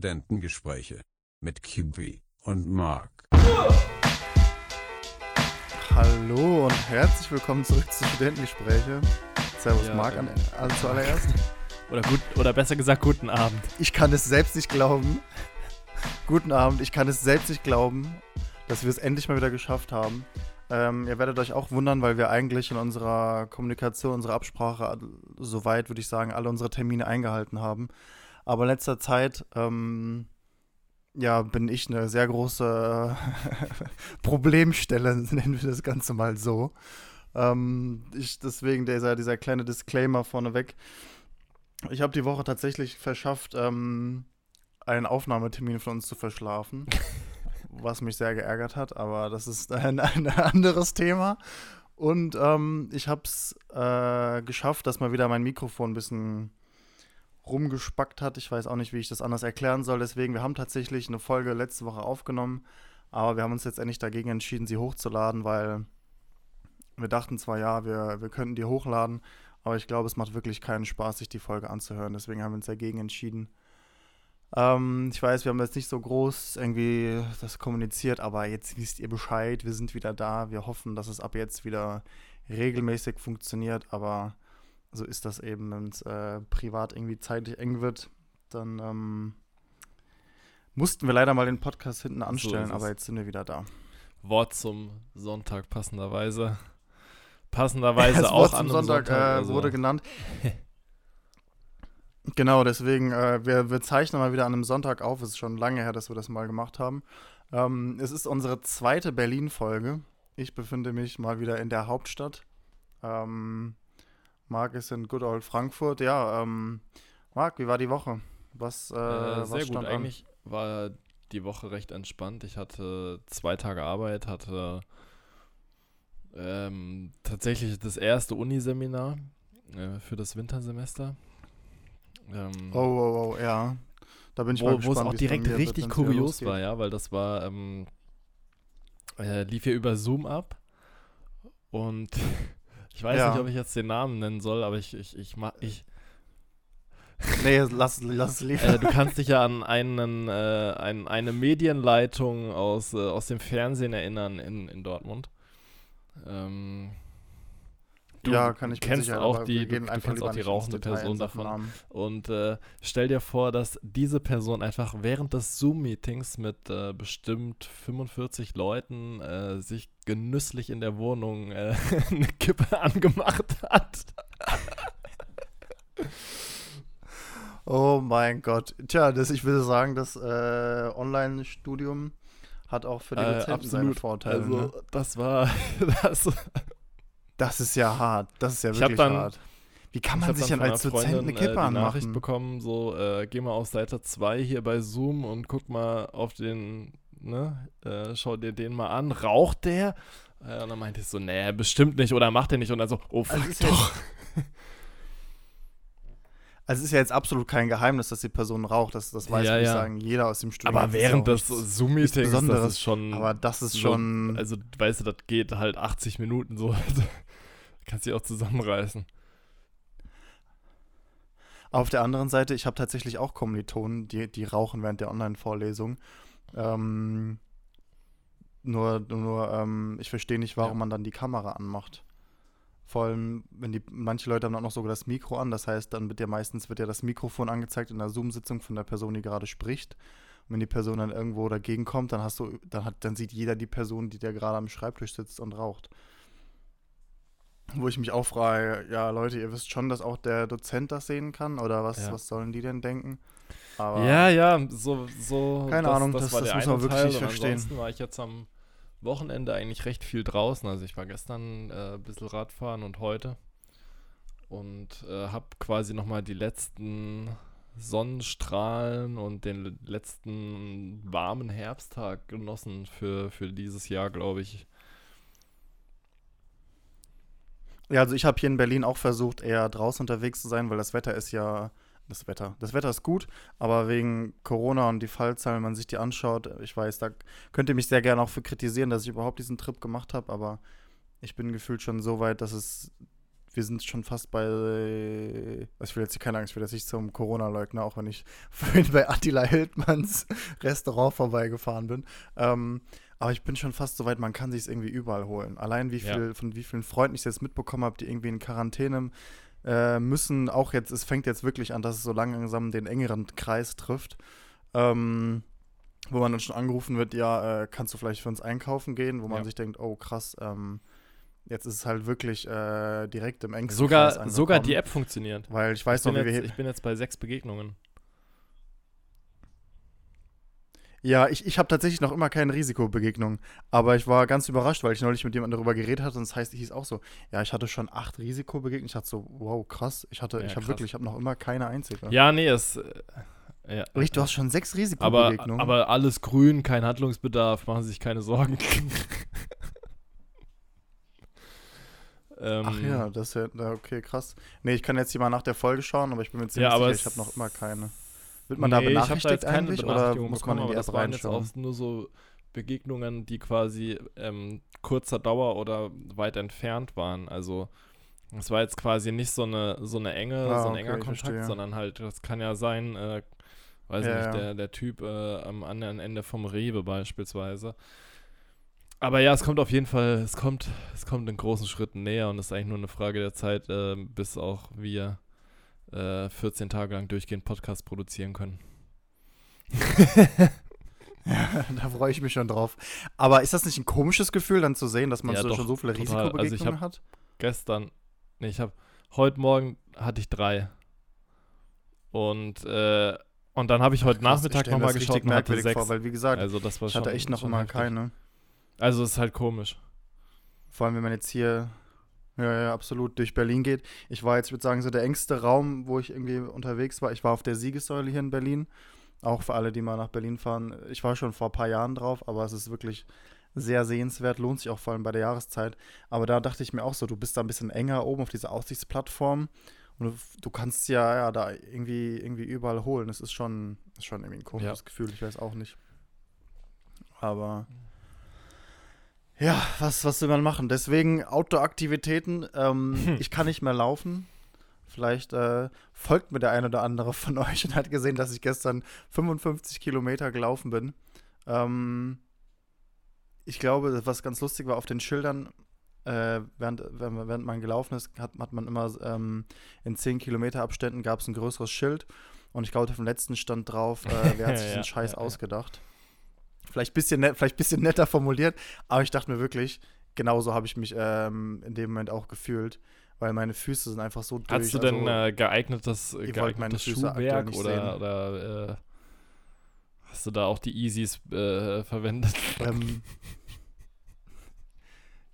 Studentengespräche mit Kiwi und Mark. Hallo und herzlich willkommen zurück zu Studentengespräche. Servus Ja, Marc ähm, an, an zuallererst. Oder gut, oder besser gesagt, guten Abend. Ich kann es selbst nicht glauben. Guten Abend, ich kann es selbst nicht glauben, dass wir es endlich mal wieder geschafft haben. Ähm, ihr werdet euch auch wundern, weil wir eigentlich in unserer Kommunikation, unserer Absprache, soweit würde ich sagen, alle unsere Termine eingehalten haben. Aber in letzter Zeit, ähm, ja, bin ich eine sehr große Problemstelle, nennen wir das Ganze mal so. Ähm, ich, deswegen dieser, dieser kleine Disclaimer vorneweg. Ich habe die Woche tatsächlich verschafft, ähm, einen Aufnahmetermin von uns zu verschlafen, was mich sehr geärgert hat, aber das ist ein, ein anderes Thema. Und ähm, ich habe es äh, geschafft, dass mal wieder mein Mikrofon ein bisschen rumgespackt hat. Ich weiß auch nicht, wie ich das anders erklären soll. Deswegen, wir haben tatsächlich eine Folge letzte Woche aufgenommen, aber wir haben uns jetzt endlich dagegen entschieden, sie hochzuladen, weil wir dachten zwar, ja, wir, wir könnten die hochladen, aber ich glaube, es macht wirklich keinen Spaß, sich die Folge anzuhören. Deswegen haben wir uns dagegen entschieden. Ähm, ich weiß, wir haben jetzt nicht so groß irgendwie das kommuniziert, aber jetzt wisst ihr Bescheid. Wir sind wieder da. Wir hoffen, dass es ab jetzt wieder regelmäßig funktioniert. Aber so ist das eben, wenn es äh, privat irgendwie zeitlich eng wird. Dann ähm, mussten wir leider mal den Podcast hinten anstellen, es. aber jetzt sind wir wieder da. Wort zum Sonntag passenderweise. Passenderweise Das auch Wort an zum einem Sonntag, äh, also- wurde genannt. genau, deswegen, äh, wir, wir zeichnen mal wieder an einem Sonntag auf. Es ist schon lange her, dass wir das mal gemacht haben. Ähm, es ist unsere zweite Berlin-Folge. Ich befinde mich mal wieder in der Hauptstadt. Ähm, Marc ist in Good Old Frankfurt. Ja, ähm, Marc, wie war die Woche? Was, äh, Äh, was sehr gut, stand an? eigentlich war die Woche recht entspannt. Ich hatte zwei Tage Arbeit, hatte ähm, tatsächlich das erste Uniseminar äh, für das Wintersemester. Ähm, Oh, oh, oh, ja. Da bin ich mal wo, wo gespannt, es auch direkt wird, richtig kurios war, ja, weil das war, ähm, äh, lief hier über Zoom ab und ich weiß Ja. nicht, ob ich jetzt den Namen nennen soll, aber ich, ich, ich, ma- ich Nee, lass, lass es lieber. äh, du kannst dich ja an einen, äh, ein, eine Medienleitung aus, äh, aus dem Fernsehen erinnern in, in Dortmund. Ähm, du ja, kann ich kennst auch die, du, du kennst auch die rauchende Person davon. Namen. Und äh, stell dir vor, dass diese Person einfach während des Zoom-Meetings mit äh, bestimmt 45 Leuten äh, sich genüsslich in der Wohnung äh, eine Kippe angemacht hat. Oh mein Gott. Tja, das, ich würde sagen, das äh, Online-Studium hat auch für die Äh, Dozenten seine absolut. Vorteile. Also, ne? das war. Das, Das ist ja hart. Das ist ja wirklich dann- hart. Wie kann man sich dann als Dozent eine Freundin, Kippe äh, die Nachricht anmachen? bekommen, so, äh, geh mal auf Seite 2 hier bei Zoom und guck mal auf den, ne, äh, schau dir den mal an. Raucht der? Äh, und dann meinte ich so, nee, bestimmt nicht oder macht er nicht. Und dann so, oh, fuck, Also ist ja- doch. Also es ist ja jetzt absolut kein Geheimnis, dass die Person raucht. Das, das weiß, Ja, ich ja. sagen, jeder aus dem Studium. Aber während des Zoom-Meetings, das ist schon. Aber das ist so- schon... Also, weißt du, das geht halt 80 Minuten so. Kannst dich auch zusammenreißen. Auf der anderen Seite, ich habe tatsächlich auch Kommilitonen, die, die rauchen während der Online-Vorlesung. Ähm, nur, nur ähm, ich verstehe nicht, warum Ja. man dann die Kamera anmacht. Vor allem, wenn die, manche Leute haben auch noch sogar das Mikro an, das heißt, dann wird ja meistens wird ja das Mikrofon angezeigt in der Zoom-Sitzung von der Person, die gerade spricht. Und wenn die Person dann irgendwo dagegen kommt, dann hast du, dann hat, dann sieht jeder die Person, die da gerade am Schreibtisch sitzt und raucht. Wo ich mich auch frage, ja Leute, ihr wisst schon, dass auch der Dozent das sehen kann oder was, Ja. was sollen die denn denken? Aber Ja, ja, so, so. Keine das, Ahnung, das, das- war das der muss man wirklich Teil. nicht verstehen. Ansonsten war ich jetzt am Wochenende eigentlich recht viel draußen. Also ich war gestern äh, ein bisschen Radfahren und heute. Und äh, habe quasi nochmal die letzten Sonnenstrahlen und den letzten warmen Herbsttag genossen für, für dieses Jahr, glaube ich. Ja, also ich habe hier in Berlin auch versucht, eher draußen unterwegs zu sein, weil das Wetter ist ja. Das Wetter. Das Wetter ist gut, aber wegen Corona und die Fallzahlen, wenn man sich die anschaut, ich weiß, da könnt ihr mich sehr gerne auch für kritisieren, dass ich überhaupt diesen Trip gemacht habe, aber ich bin gefühlt schon so weit, dass es wir sind schon fast bei, also ich will jetzt keine Angst, ich will jetzt nicht zum Corona-Leugner, auch wenn ich vorhin bei Attila Hildmanns Restaurant vorbeigefahren bin. Ähm, aber ich bin schon fast so weit, man kann sich es irgendwie überall holen. Allein wie viel, Ja. von wie vielen Freunden ich es jetzt mitbekommen habe, die irgendwie in Quarantäne äh, müssen, auch jetzt, es fängt jetzt wirklich an, dass es so langsam den engeren Kreis trifft. Ähm, wo man dann schon angerufen wird, ja, äh, kannst du vielleicht für uns einkaufen gehen, wo man Ja. sich denkt, oh krass, ähm, jetzt ist es halt wirklich äh, direkt im engsten Sogar, Kreis sogar die App funktioniert. Weil ich weiß Ich noch, wie wir jetzt, hier, ich bin jetzt bei sechs Begegnungen. Ja, ich, ich habe tatsächlich noch immer keine Risikobegegnung. Aber ich war ganz überrascht, weil ich neulich mit jemandem darüber geredet hatte. Und das heißt, ich hieß auch so, ja, ich hatte schon acht Risikobegegnungen. Ich dachte so, wow, krass. Ich hatte, Ja, ich habe wirklich, ich habe noch immer keine einzige. Ja, nee, es. äh, Ja. Richtig, du hast schon sechs aber, Risikobegegnungen. aber alles grün, kein Handlungsbedarf, machen Sie sich keine Sorgen. ähm, Ach ja, das ist ja, okay, krass. Nee, ich kann jetzt hier mal nach der Folge schauen, aber ich bin mir ziemlich Ja, aber sicher, ich habe noch immer keine. Wird man da nee, ich hab benachrichtigt jetzt keine eigentlich oder muss man in die App waren jetzt reinschauen? auch nur so Begegnungen, die quasi ähm, kurzer Dauer oder weit entfernt waren. Also es war jetzt quasi nicht so eine so eine enge, Ah, so ein okay, enger Kontakt, verstehe. sondern halt, das kann ja sein, äh, weiß Ja, nicht, der, der Typ äh, am anderen Ende vom Rewe beispielsweise. Aber ja, es kommt auf jeden Fall, es kommt, es kommt in großen Schritten näher und es ist eigentlich nur eine Frage der Zeit, äh, bis auch wir äh, 14 Tage lang durchgehend Podcast produzieren können. da freue ich mich schon drauf. Aber ist das nicht ein komisches Gefühl, dann zu sehen, dass man Ja, so, doch, schon so viele total. Also ich Risikobegegnungen hab- hat? gestern, nee, ich habe, heute Morgen hatte ich drei. Und, äh, und dann habe ich heute Krass, Nachmittag nochmal geschaut und hatte sechs. vor, weil wie gesagt, also das war ich schon, hatte echt noch schon immer heftig. keine. Also es ist halt komisch. Vor allem, wenn man jetzt hier, ja, ja, absolut durch Berlin geht. Ich war jetzt, ich würde sagen, so der engste Raum, wo ich irgendwie unterwegs war. Ich war auf der Siegessäule hier in Berlin. Auch für alle, die mal nach Berlin fahren. Ich war schon vor ein paar Jahren drauf, aber es ist wirklich sehr sehenswert, lohnt sich auch vor allem bei der Jahreszeit. Aber da dachte ich mir auch so, du bist da ein bisschen enger oben auf dieser Aussichtsplattform und du, du kannst ja, ja da irgendwie, irgendwie überall holen. Es ist schon, ist schon irgendwie ein komisches Ja. Gefühl, ich weiß auch nicht. Aber ja, was, was will man machen? Deswegen Outdoor-Aktivitäten. Ähm, ich kann nicht mehr laufen. Vielleicht äh, folgt mir der ein oder andere von euch und hat gesehen, dass ich gestern 55 Kilometer gelaufen bin. Ähm, ich glaube, was ganz lustig war, auf den Schildern, äh, während, während, man gelaufen ist, hat, hat man immer ähm, in 10 Kilometer Abständen gab es ein größeres Schild. Und ich glaube, auf dem letzten stand drauf, äh, wer hat sich Ja, diesen Scheiß ja, ja. Vielleicht ein bisschen, net, vielleicht bisschen netter formuliert, aber ich dachte mir wirklich, genauso habe ich mich ähm, in dem Moment auch gefühlt, weil meine Füße sind einfach so durch. Hast du denn also, äh, geeignetes, meine geeignetes Schuhwerk oder, oder äh, hast du da auch die Yeezys äh, verwendet? ähm,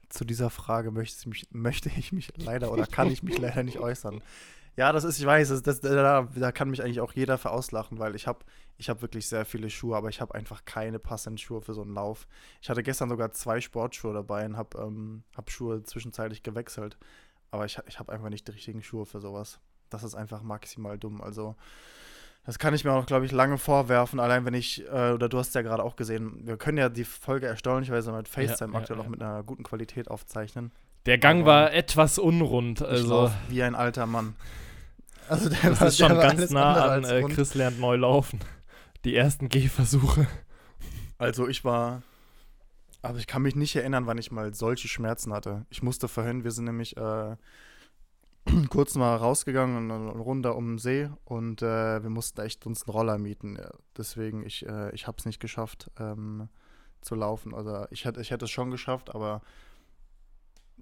zu dieser Frage möchte ich, mich, möchte ich mich leider oder kann ich mich leider nicht äußern. Ja, das ist, ich weiß, das, das, da, da kann mich eigentlich auch jeder für auslachen, weil ich habe ich hab wirklich sehr viele Schuhe, aber ich habe einfach keine passenden Schuhe für so einen Lauf. Ich hatte gestern sogar zwei Sportschuhe dabei und habe ähm, hab Schuhe zwischenzeitlich gewechselt, aber ich, ich habe einfach nicht die richtigen Schuhe für sowas. Das ist einfach maximal dumm. Also, das kann ich mir auch, glaube ich, lange vorwerfen. Allein wenn ich, äh, oder du hast ja gerade auch gesehen, wir können ja die Folge erstaunlicherweise mit FaceTime ja, aktuell ja. auch mit einer guten Qualität aufzeichnen. Der Gang Aber war etwas unrund. Also wie ein alter Mann. Also der das war- ist schon ganz nah an äh. Chris lernt neu laufen. Die ersten Gehversuche. Also ich war, aber ich kann mich nicht erinnern, wann ich mal solche Schmerzen hatte. Ich musste vorhin, wir sind nämlich äh, kurz mal rausgegangen, eine Runde um den See und äh, wir mussten echt uns einen Roller mieten. Deswegen, ich, äh, ich habe es nicht geschafft ähm, zu laufen. Also ich hätte, ich hätte es schon geschafft, aber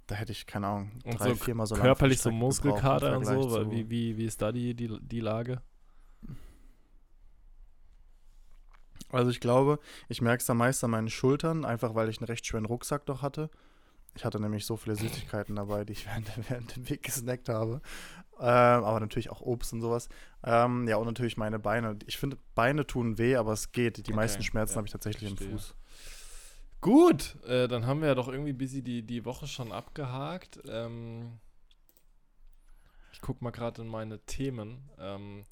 da hätte ich, keine Ahnung, Und drei, so viermal so Körperlich so im Muskelkater und so. Weil wie, wie, wie ist da die, die, die Lage? Also ich glaube, ich merke es am meisten an meinen Schultern, einfach weil ich einen recht schweren Rucksack doch hatte. Ich hatte nämlich so viele Süßigkeiten dabei, die ich während, während dem Weg gesnackt habe. Ähm, aber natürlich auch Obst und sowas. Ähm, ja, und natürlich meine Beine. Ich finde, Beine tun weh, aber es geht. Die Okay, meisten Schmerzen ja, habe ich tatsächlich im verstehe. Fuß. Gut, äh, dann haben wir ja doch irgendwie busy die, die Woche schon abgehakt. Ähm, ich guck mal gerade in meine Themen. Ähm,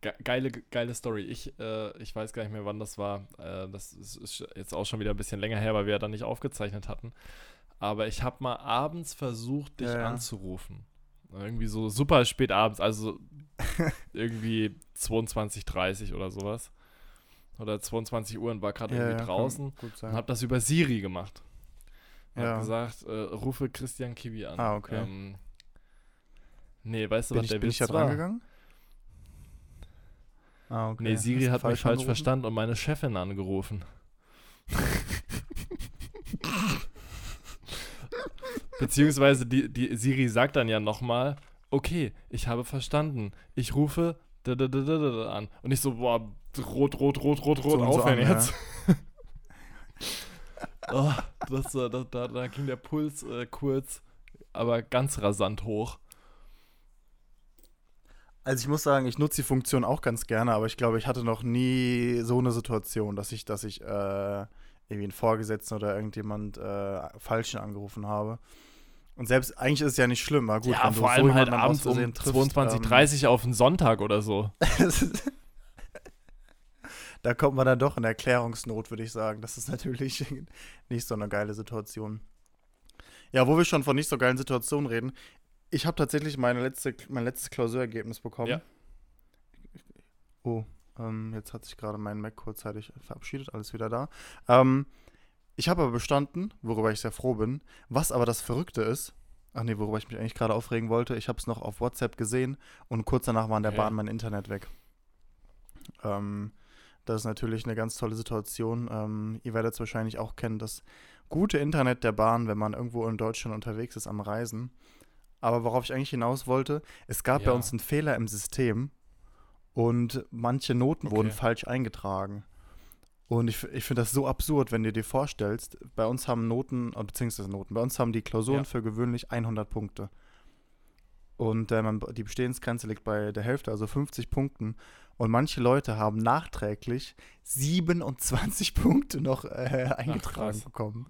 ge geile, geile Story. Ich, äh, ich weiß gar nicht mehr, wann das war. Äh, das ist, ist jetzt auch schon wieder ein bisschen länger her, weil wir ja dann nicht aufgezeichnet hatten. Aber ich habe mal abends versucht, dich Ja, anzurufen. Irgendwie so super spät abends, also irgendwie 22.30 oder sowas. Oder 22 Uhr und war gerade irgendwie kann draußen und habe das über Siri gemacht. Und Ja. hab gesagt, äh, rufe Christian Kiwi an. Ah, okay. Ähm, nee, weißt du, Bin was ich, der bin Witz ich da war? dran gegangen? Ah, okay. Nee, Siri hat mich falsch angerufen? verstanden und meine Chefin angerufen. Beziehungsweise die, die Siri sagt dann ja nochmal, okay, ich habe verstanden. Ich rufe da, da, da, an. Und ich so, boah, rot, rot, rot, rot, rot, So und so aufhören an, ja. jetzt. oh, das, da, da, da ging der Puls äh, kurz, aber ganz rasant hoch. Also ich muss sagen, ich nutze die Funktion auch ganz gerne, aber ich glaube, ich hatte noch nie so eine Situation, dass ich, dass ich äh, irgendwie einen Vorgesetzten oder irgendjemand äh, Falschen angerufen habe. Und selbst eigentlich ist es ja nicht schlimm, aber gut, ja, vor so allem halt jemanden aus abends um Versehen triffst, 22.30 Uhr auf einen Sonntag oder so. da kommt man dann doch in Erklärungsnot, würde ich sagen. Das ist natürlich nicht so eine geile Situation. Ja, wo wir schon von nicht so geilen Situationen reden, ich habe tatsächlich meine letzte, mein letztes Klausurergebnis bekommen. Ja. Oh, ähm, jetzt hat sich gerade mein Mac kurzzeitig verabschiedet, alles wieder da. Ähm, ich habe aber bestanden, worüber ich sehr froh bin. Was aber das Verrückte ist, ach nee, worüber ich mich eigentlich gerade aufregen wollte, ich habe es noch auf WhatsApp gesehen und kurz danach war in der Okay. Bahn mein Internet weg. Ähm, das ist natürlich eine ganz tolle Situation. Ähm, ihr werdet es wahrscheinlich auch kennen, das gute Internet der Bahn, wenn man irgendwo in Deutschland unterwegs ist am Reisen. Aber worauf ich eigentlich hinaus wollte, es gab bei Ja. uns einen Fehler im System und manche Noten wurden Okay. falsch eingetragen. Und ich, ich finde das so absurd, wenn du dir vorstellst, bei uns haben Noten, äh, beziehungsweise Noten, bei uns haben die Klausuren Ja. für gewöhnlich 100 Punkte. Und äh, man, die Bestehensgrenze liegt bei der Hälfte, also 50 Punkten. Und manche Leute haben nachträglich 27 Punkte noch äh, eingetragen krass. bekommen.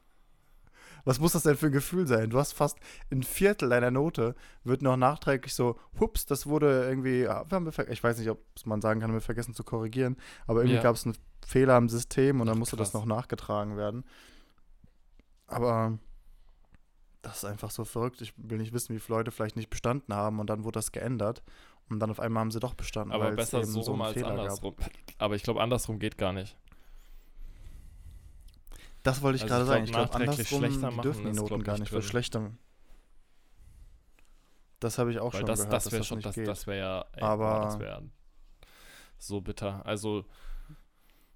Was muss das denn für ein Gefühl sein? Du hast fast ein Viertel deiner Note, wird noch nachträglich so, hups, das wurde irgendwie, ja, wir wir ver- ich weiß nicht, ob man sagen kann, wir haben vergessen zu korrigieren, aber irgendwie Ja. gab es einen Fehler im System und dann musste das krass. noch nachgetragen werden. Aber das ist einfach so verrückt. Ich will nicht wissen, wie viele Leute vielleicht nicht bestanden haben und dann wurde das geändert und dann auf einmal haben sie doch bestanden. Aber besser so rum einen als Fehler gab. andersrum. Aber ich glaube, andersrum geht gar nicht. Das wollte ich Also gerade sagen. Ich glaube, andersrum machen dürfen die Noten gar ich, nicht drin. verschlechtern. Das habe ich auch Weil schon das, gehört, das dass das schon, nicht das, geht. das wäre ja, ey, Aber- das wäre so bitter. Also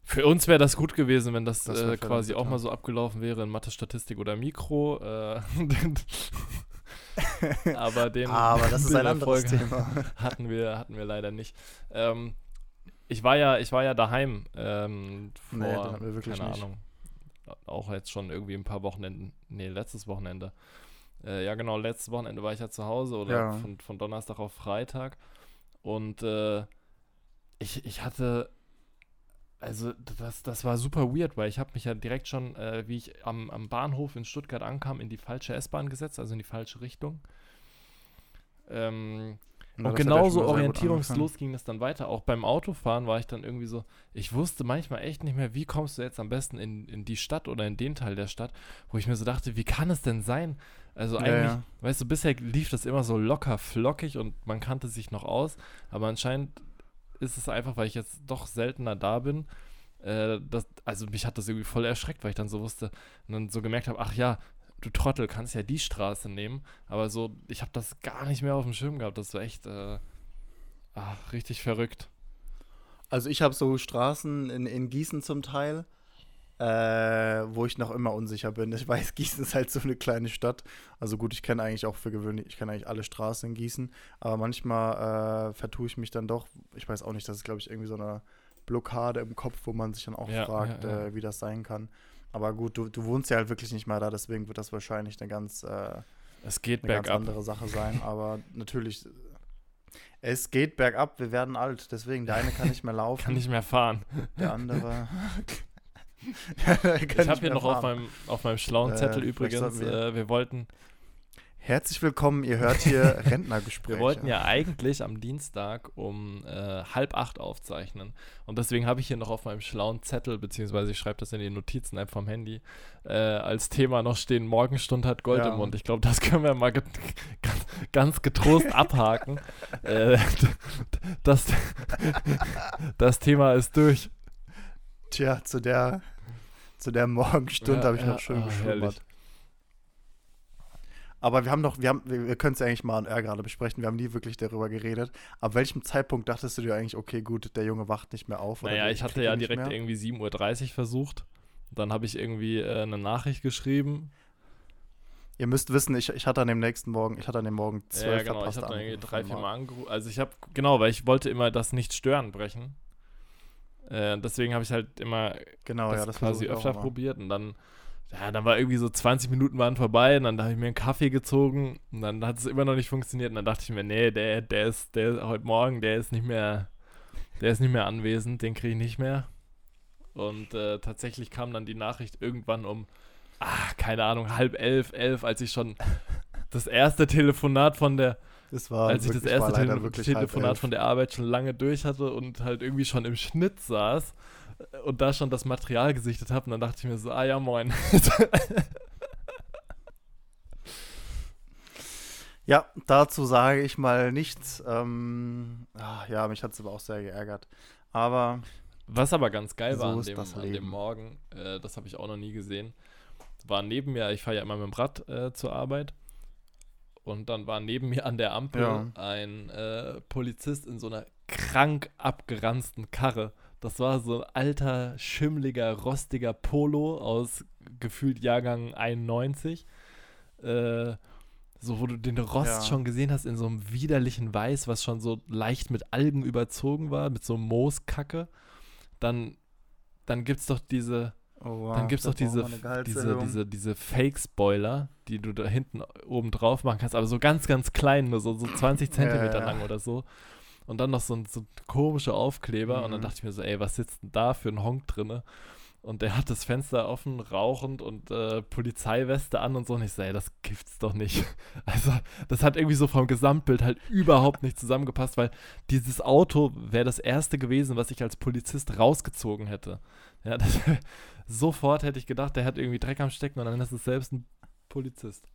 für uns wäre das gut gewesen, wenn das, Das wär äh, quasi auch mal so abgelaufen wäre in Mathe, Statistik oder Mikro. Äh, aber den, Aber das ist ein anderes Thema. hatten wir, hatten wir leider nicht. Ähm, ich war ja, ich war ja daheim ähm, vor, Nee, keine nicht. Ahnung, auch jetzt schon irgendwie ein paar Wochenenden, nee, letztes Wochenende. Äh, ja genau, letztes Wochenende war ich ja zu Hause oder Ja. von, von Donnerstag auf Freitag und äh, ich, ich hatte, also das, das war super weird, weil ich habe mich ja direkt schon, äh, wie ich am, am Bahnhof in Stuttgart ankam, in die falsche S-Bahn gesetzt, also in die falsche Richtung. Ähm, Und ja schon genauso gut orientierungslos ging das dann weiter. Auch beim Autofahren war ich dann irgendwie so, ich wusste manchmal echt nicht mehr, wie kommst du jetzt am besten in, in die Stadt oder in den Teil der Stadt, wo ich mir so dachte, wie kann es denn sein? Also Ja, eigentlich, ja. weißt du, bisher lief das immer so locker flockig und man kannte sich noch aus, aber anscheinend ist es einfach, weil ich jetzt doch seltener da bin, äh, das, also mich hat das irgendwie voll erschreckt, weil ich dann so wusste und dann so gemerkt habe, ach ja, du Trottel, kannst ja die Straße nehmen, aber so, ich habe das gar nicht mehr auf dem Schirm gehabt, das war echt äh, ah, richtig verrückt. Also ich habe so Straßen in, in Gießen zum Teil, äh, wo ich noch immer unsicher bin. Ich weiß, Gießen ist halt so eine kleine Stadt. Also gut, ich kenne eigentlich auch für gewöhnlich, ich kenne eigentlich alle Straßen in Gießen, aber manchmal äh, vertue ich mich dann doch. Ich weiß auch nicht, das ist glaube ich irgendwie so eine Blockade im Kopf, wo man sich dann auch Ja, fragt, ja, ja. Äh, wie das sein kann. Aber gut, du, du wohnst ja halt wirklich nicht mehr da, deswegen wird das wahrscheinlich eine ganz, äh, Es geht eine ganz andere Sache sein. Aber natürlich, es geht bergab, wir werden alt, deswegen der eine kann nicht mehr laufen. Kann nicht mehr fahren. Der andere. ich habe hier noch auf meinem, auf meinem schlauen Äh, Zettel vielleicht übrigens, wir- äh, wir wollten, Herzlich willkommen, ihr hört hier Rentnergespräche. Wir wollten ja eigentlich am Dienstag um äh, halb acht aufzeichnen. Und deswegen habe ich hier noch auf meinem schlauen Zettel, beziehungsweise ich schreibe das in die Notizen-App vom Handy, äh, als Thema noch stehen, Morgenstund hat Gold Ja. im Mund. Ich glaube, das können wir mal ge- ganz, ganz getrost abhaken. Äh, das, das Thema ist durch. Tja, zu der, zu der Morgenstunde Ja, habe ich ja, noch schön ah, geschlummert. Aber wir haben noch, wir haben, wir, können es ja eigentlich mal und R gerade besprechen. Wir haben nie wirklich darüber geredet. Ab welchem Zeitpunkt dachtest du dir eigentlich, okay, gut, der Junge wacht nicht mehr auf? Naja, ich hatte ja nicht direkt irgendwie 7.30 Uhr versucht. Dann habe ich irgendwie äh, eine Nachricht geschrieben. Ihr müsst wissen, ich, ich hatte an dem nächsten Morgen, ich hatte an dem Morgen zwölf ja, genau. Ich verpasste habe dann irgendwie drei, vier. Mal angerufen. Also ich habe, genau, weil ich wollte immer das Nicht-Stören brechen. Äh, deswegen habe ich halt immer Genau, das, ja, das quasi ich öfter probiert und dann, ja, dann war irgendwie so 20 Minuten waren vorbei und dann habe ich mir einen Kaffee gezogen und dann hat es immer noch nicht funktioniert und dann dachte ich mir, nee, der, der ist, der heute Morgen, der ist nicht mehr, der ist nicht mehr anwesend, den kriege ich nicht mehr. Und äh, tatsächlich kam dann die Nachricht irgendwann um, ah, keine Ahnung, halb elf, elf, als ich schon das erste Telefonat von der, Das war als ich das erste Tele Telefonat von der Arbeit schon lange durch hatte und halt irgendwie schon im Schnitt saß und da schon das Material gesichtet habe und dann dachte ich mir so, ah ja, moin. Ja, dazu sage ich mal nichts. Ähm, ah, ja, mich hat es aber auch sehr geärgert. Aber Was aber ganz geil So war an dem, das an dem. Morgen, äh, das habe ich auch noch nie gesehen, war neben mir, ich fahre ja immer mit dem Rad äh, zur Arbeit und dann war neben mir an der Ampel Ja. ein äh, Polizist in so einer krank abgeranzten Karre. Das war so ein alter, schimmliger, rostiger Polo aus gefühlt Jahrgang 91. Äh, so, wo du den Rost Ja. schon gesehen hast in so einem widerlichen Weiß, was schon so leicht mit Algen überzogen war, mit so Mooskacke. Dann, dann gibt es doch diese, oh, dann gibt's doch diese, diese, diese, diese Fake-Spoiler, die du da hinten oben drauf machen kannst, aber so ganz, ganz klein, nur so, so 20 Zentimeter ja. lang oder so. Und dann noch so ein so komische Aufkleber. Und dann Mhm. dachte ich mir so, ey, was sitzt denn da für ein Honk drinne? Und der hat das Fenster offen, rauchend und äh, Polizeiweste an und so. Und ich so, ey, das gibt's doch nicht. Also, das hat irgendwie so vom Gesamtbild halt überhaupt nicht zusammengepasst, weil dieses Auto wäre das erste gewesen, was ich als Polizist rausgezogen hätte. Ja, das, sofort hätte ich gedacht, der hat irgendwie Dreck am Stecken und dann ist es selbst ein Polizist.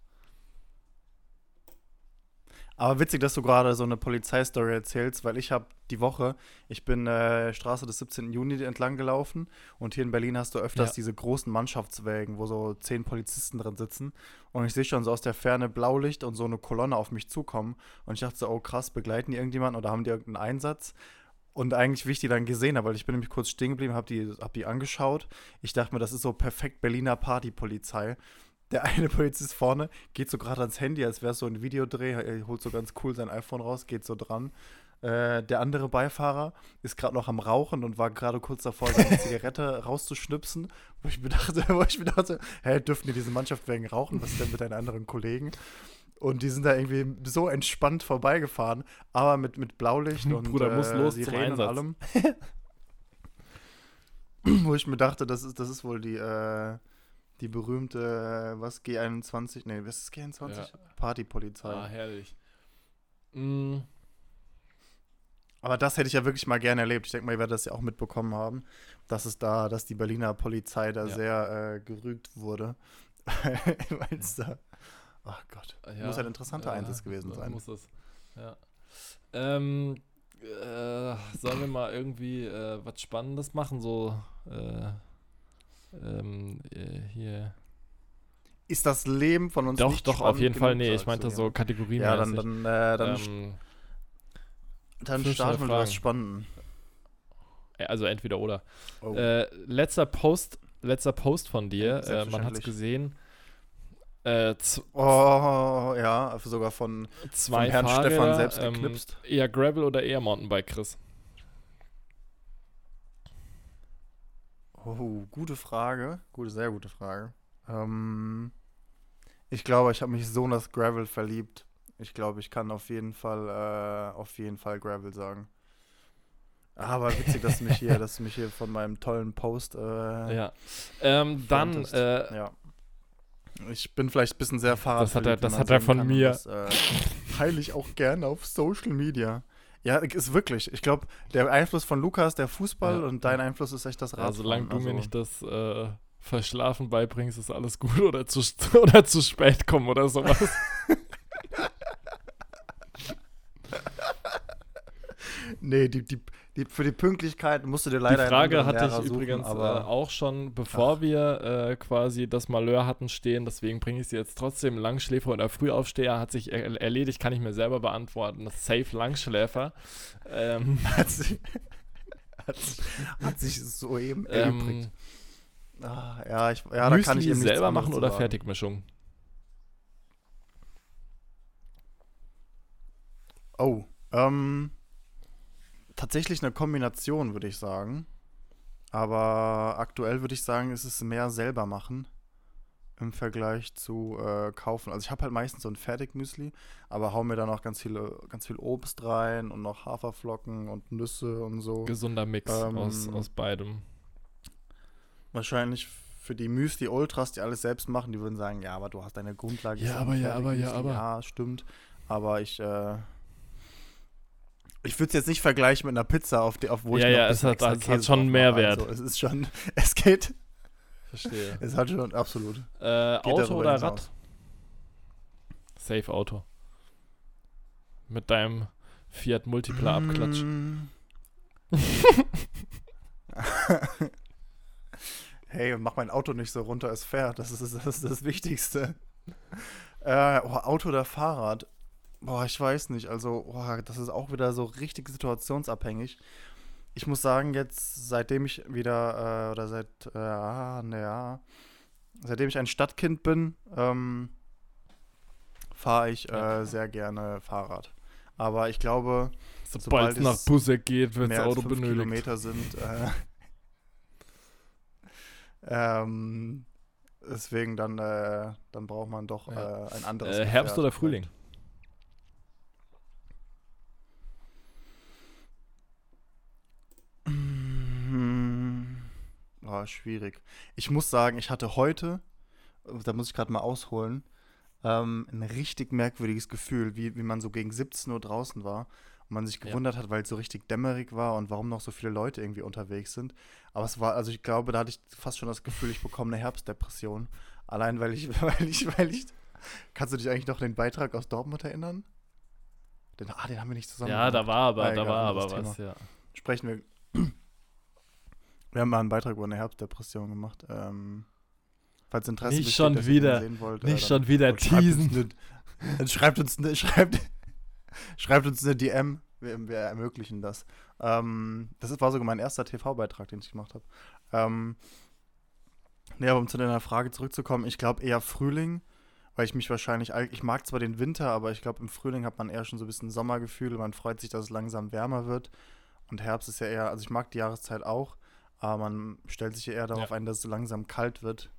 Aber witzig, dass du gerade so eine Polizeistory erzählst, weil ich habe die Woche, ich bin äh, Straße des 17. Juni entlang gelaufen und hier in Berlin hast du öfters Ja. diese großen Mannschaftswägen, wo so zehn Polizisten drin sitzen und ich sehe schon so aus der Ferne Blaulicht und so eine Kolonne auf mich zukommen und ich dachte so, oh krass, begleiten die irgendjemanden oder haben die irgendeinen Einsatz? Und eigentlich, wie ich die dann gesehen habe, weil ich bin nämlich kurz stehen geblieben, habe die, hab die angeschaut. Ich dachte mir, das ist so perfekt Berliner Partypolizei. Der eine Polizist vorne geht so gerade ans Handy, als wäre es so ein Videodreh, er holt so ganz cool sein iPhone raus, geht so dran. Äh, der andere Beifahrer ist gerade noch am Rauchen und war gerade kurz davor, seine Zigarette rauszuschnipsen, wo ich mir dachte, wo ich mir dachte, hä, dürfen die diese Mannschaft wegen rauchen? Was ist denn mit deinen anderen Kollegen? Und die sind da irgendwie so entspannt vorbeigefahren, aber mit, mit Blaulicht und Bruder, muss los Sirenen und allem. wo ich mir dachte, das ist, das ist wohl die, äh, die berühmte, äh, was, G21, nee, was ist G21? Ja. Partypolizei. Ah, herrlich. Mm, Aber das hätte ich ja wirklich mal gerne erlebt. Ich denke mal, ihr werdet das ja auch mitbekommen haben, dass es da, dass die Berliner Polizei da Ja. sehr äh, gerügt wurde. Weil es da. Ach Gott. ja, Muss ein interessanter ja, Einsatz gewesen sein. Muss es. Ja. Ähm, äh, sollen wir mal irgendwie äh, was Spannendes machen? So, äh, ähm, äh, hier. Ist das Leben von uns Doch, nicht doch, auf jeden Fall. Nee, ich meinte so. Kategorien. Ja, dann, dann, äh, dann, ähm, dann starten wir was Fragen. Spannenden. also entweder oder. Oh. Äh, letzter Post, letzter Post von dir, äh, man hat es gesehen. Äh, oh, ja, sogar von, zwei Herrn Fahrräder, Stefan selbst ähm, geknipst. Eher Gravel oder eher Mountainbike, Chris? Oh, gute Frage. Gute, sehr gute Frage. Ähm, ich glaube, ich habe mich so in das Gravel verliebt. Ich glaube, ich kann auf jeden Fall, äh, auf jeden Fall Gravel sagen. Aber witzig, dass du mich hier, dass du mich hier von meinem tollen Post. Äh, Ja. Ähm, dann, äh, ja. Ich bin vielleicht ein bisschen sehr Fahrrad. Das hat er- das hat er von mir. Das äh, teile ich auch gerne auf Social Media. Ja, ist wirklich. Ich glaube, der Einfluss von Lukas, der Fußball ja. und dein Einfluss ist echt das Radfahren. Also, solange du also, mir nicht das äh, Verschlafen beibringst, ist alles gut oder zu, oder zu spät kommen oder sowas. nee, die, die, die, für die Pünktlichkeit musst du dir leider die Frage hatte ich Lehrer übrigens suchen, äh, auch schon, bevor wir äh, quasi das Malheur hatten stehen, deswegen bringe ich sie jetzt trotzdem. Langschläfer oder Frühaufsteher hat sich er erledigt, kann ich mir selber beantworten. Das Safe Langschläfer. Ähm, hat, sich, hat, hat sich soeben erübrigt. ähm, Ah, ja, ich, ja, da kann ich eben selber machen oder sagen. Fertigmischung? Oh, ähm, tatsächlich eine Kombination, würde ich sagen. Aber aktuell würde ich sagen, ist es mehr selber machen im Vergleich zu äh, kaufen. Also ich habe halt meistens so ein Fertigmüsli, aber hau mir da noch ganz viele, ganz viel Obst rein und noch Haferflocken und Nüsse und so. Gesunder Mix Ähm, aus, aus beidem. Wahrscheinlich für die Müsli Ultras, die alles selbst machen, die würden sagen, ja, aber du hast deine Grundlage. Ja, aber, ja, aber, ja, aber. Ja, stimmt. Aber ich, äh, ich würde es jetzt nicht vergleichen mit einer Pizza, auf, die, auf wo Ja, ich noch ja, es hat- es hat schon. Mehrwert. Also, es ist schon, es geht, Verstehe. es hat schon, absolut. Äh, Auto oder. Rad? Safe Auto. Mit deinem Fiat Multipla Abklatsch. Mm. hey, mach mein Auto nicht so runter, es fährt. Das ist das, ist das Wichtigste. Äh, oh, Auto oder Fahrrad? Boah, ich weiß nicht. Also, boah, das ist auch wieder so richtig situationsabhängig. Ich muss sagen, jetzt, seitdem ich wieder, äh, oder seit, äh, ah, naja, seitdem ich ein Stadtkind bin, ähm, fahre ich äh, sehr gerne Fahrrad. Aber ich glaube, Sobald sobald es nach es Busseck geht, das mehr als Auto fünf benötigt. Kilometer sind. Äh, ähm, deswegen dann, äh, dann braucht man doch Ja. äh, ein anderes. Äh, Herbst oder. Frühling? Oh, schwierig. Ich muss sagen, ich hatte heute, da muss ich gerade mal ausholen, ähm, ein richtig merkwürdiges Gefühl, wie, wie man so gegen 17 Uhr draußen war und man sich Ja. gewundert hat, weil es so richtig dämmerig war und warum noch so viele Leute irgendwie unterwegs sind. Aber es war, also ich glaube, da hatte ich fast schon das Gefühl, ich bekomme eine Herbstdepression. Allein weil ich, weil ich, weil ich. Kannst du dich eigentlich noch an den Beitrag aus Dortmund erinnern? Den, ah, den haben wir nicht zusammen Ja, da gemacht. war aber, Ah, da war aber was, ja. sprechen wir. Wir haben mal einen Beitrag über eine Herbstdepression gemacht. Ähm, falls Interesse Nicht besteht, schon wieder. sehen wollt, Nicht äh, schon wieder dann schreibt teasen. eine- Dann schreibt uns eine, schreibt, schreibt uns eine DM. Wir, wir ermöglichen das. Ähm, das war sogar mein erster TV-Beitrag, den ich gemacht habe. Ähm, nee, aber um zu deiner Frage zurückzukommen, ich glaube eher Frühling, weil ich mich wahrscheinlich, ich mag zwar den Winter, aber ich glaube im Frühling hat man eher schon so ein bisschen Sommergefühl, man freut sich, dass es langsam wärmer wird. Und Herbst ist ja eher, also ich mag die Jahreszeit auch, aber man stellt sich ja eher darauf Ja. ein, dass es langsam kalt wird.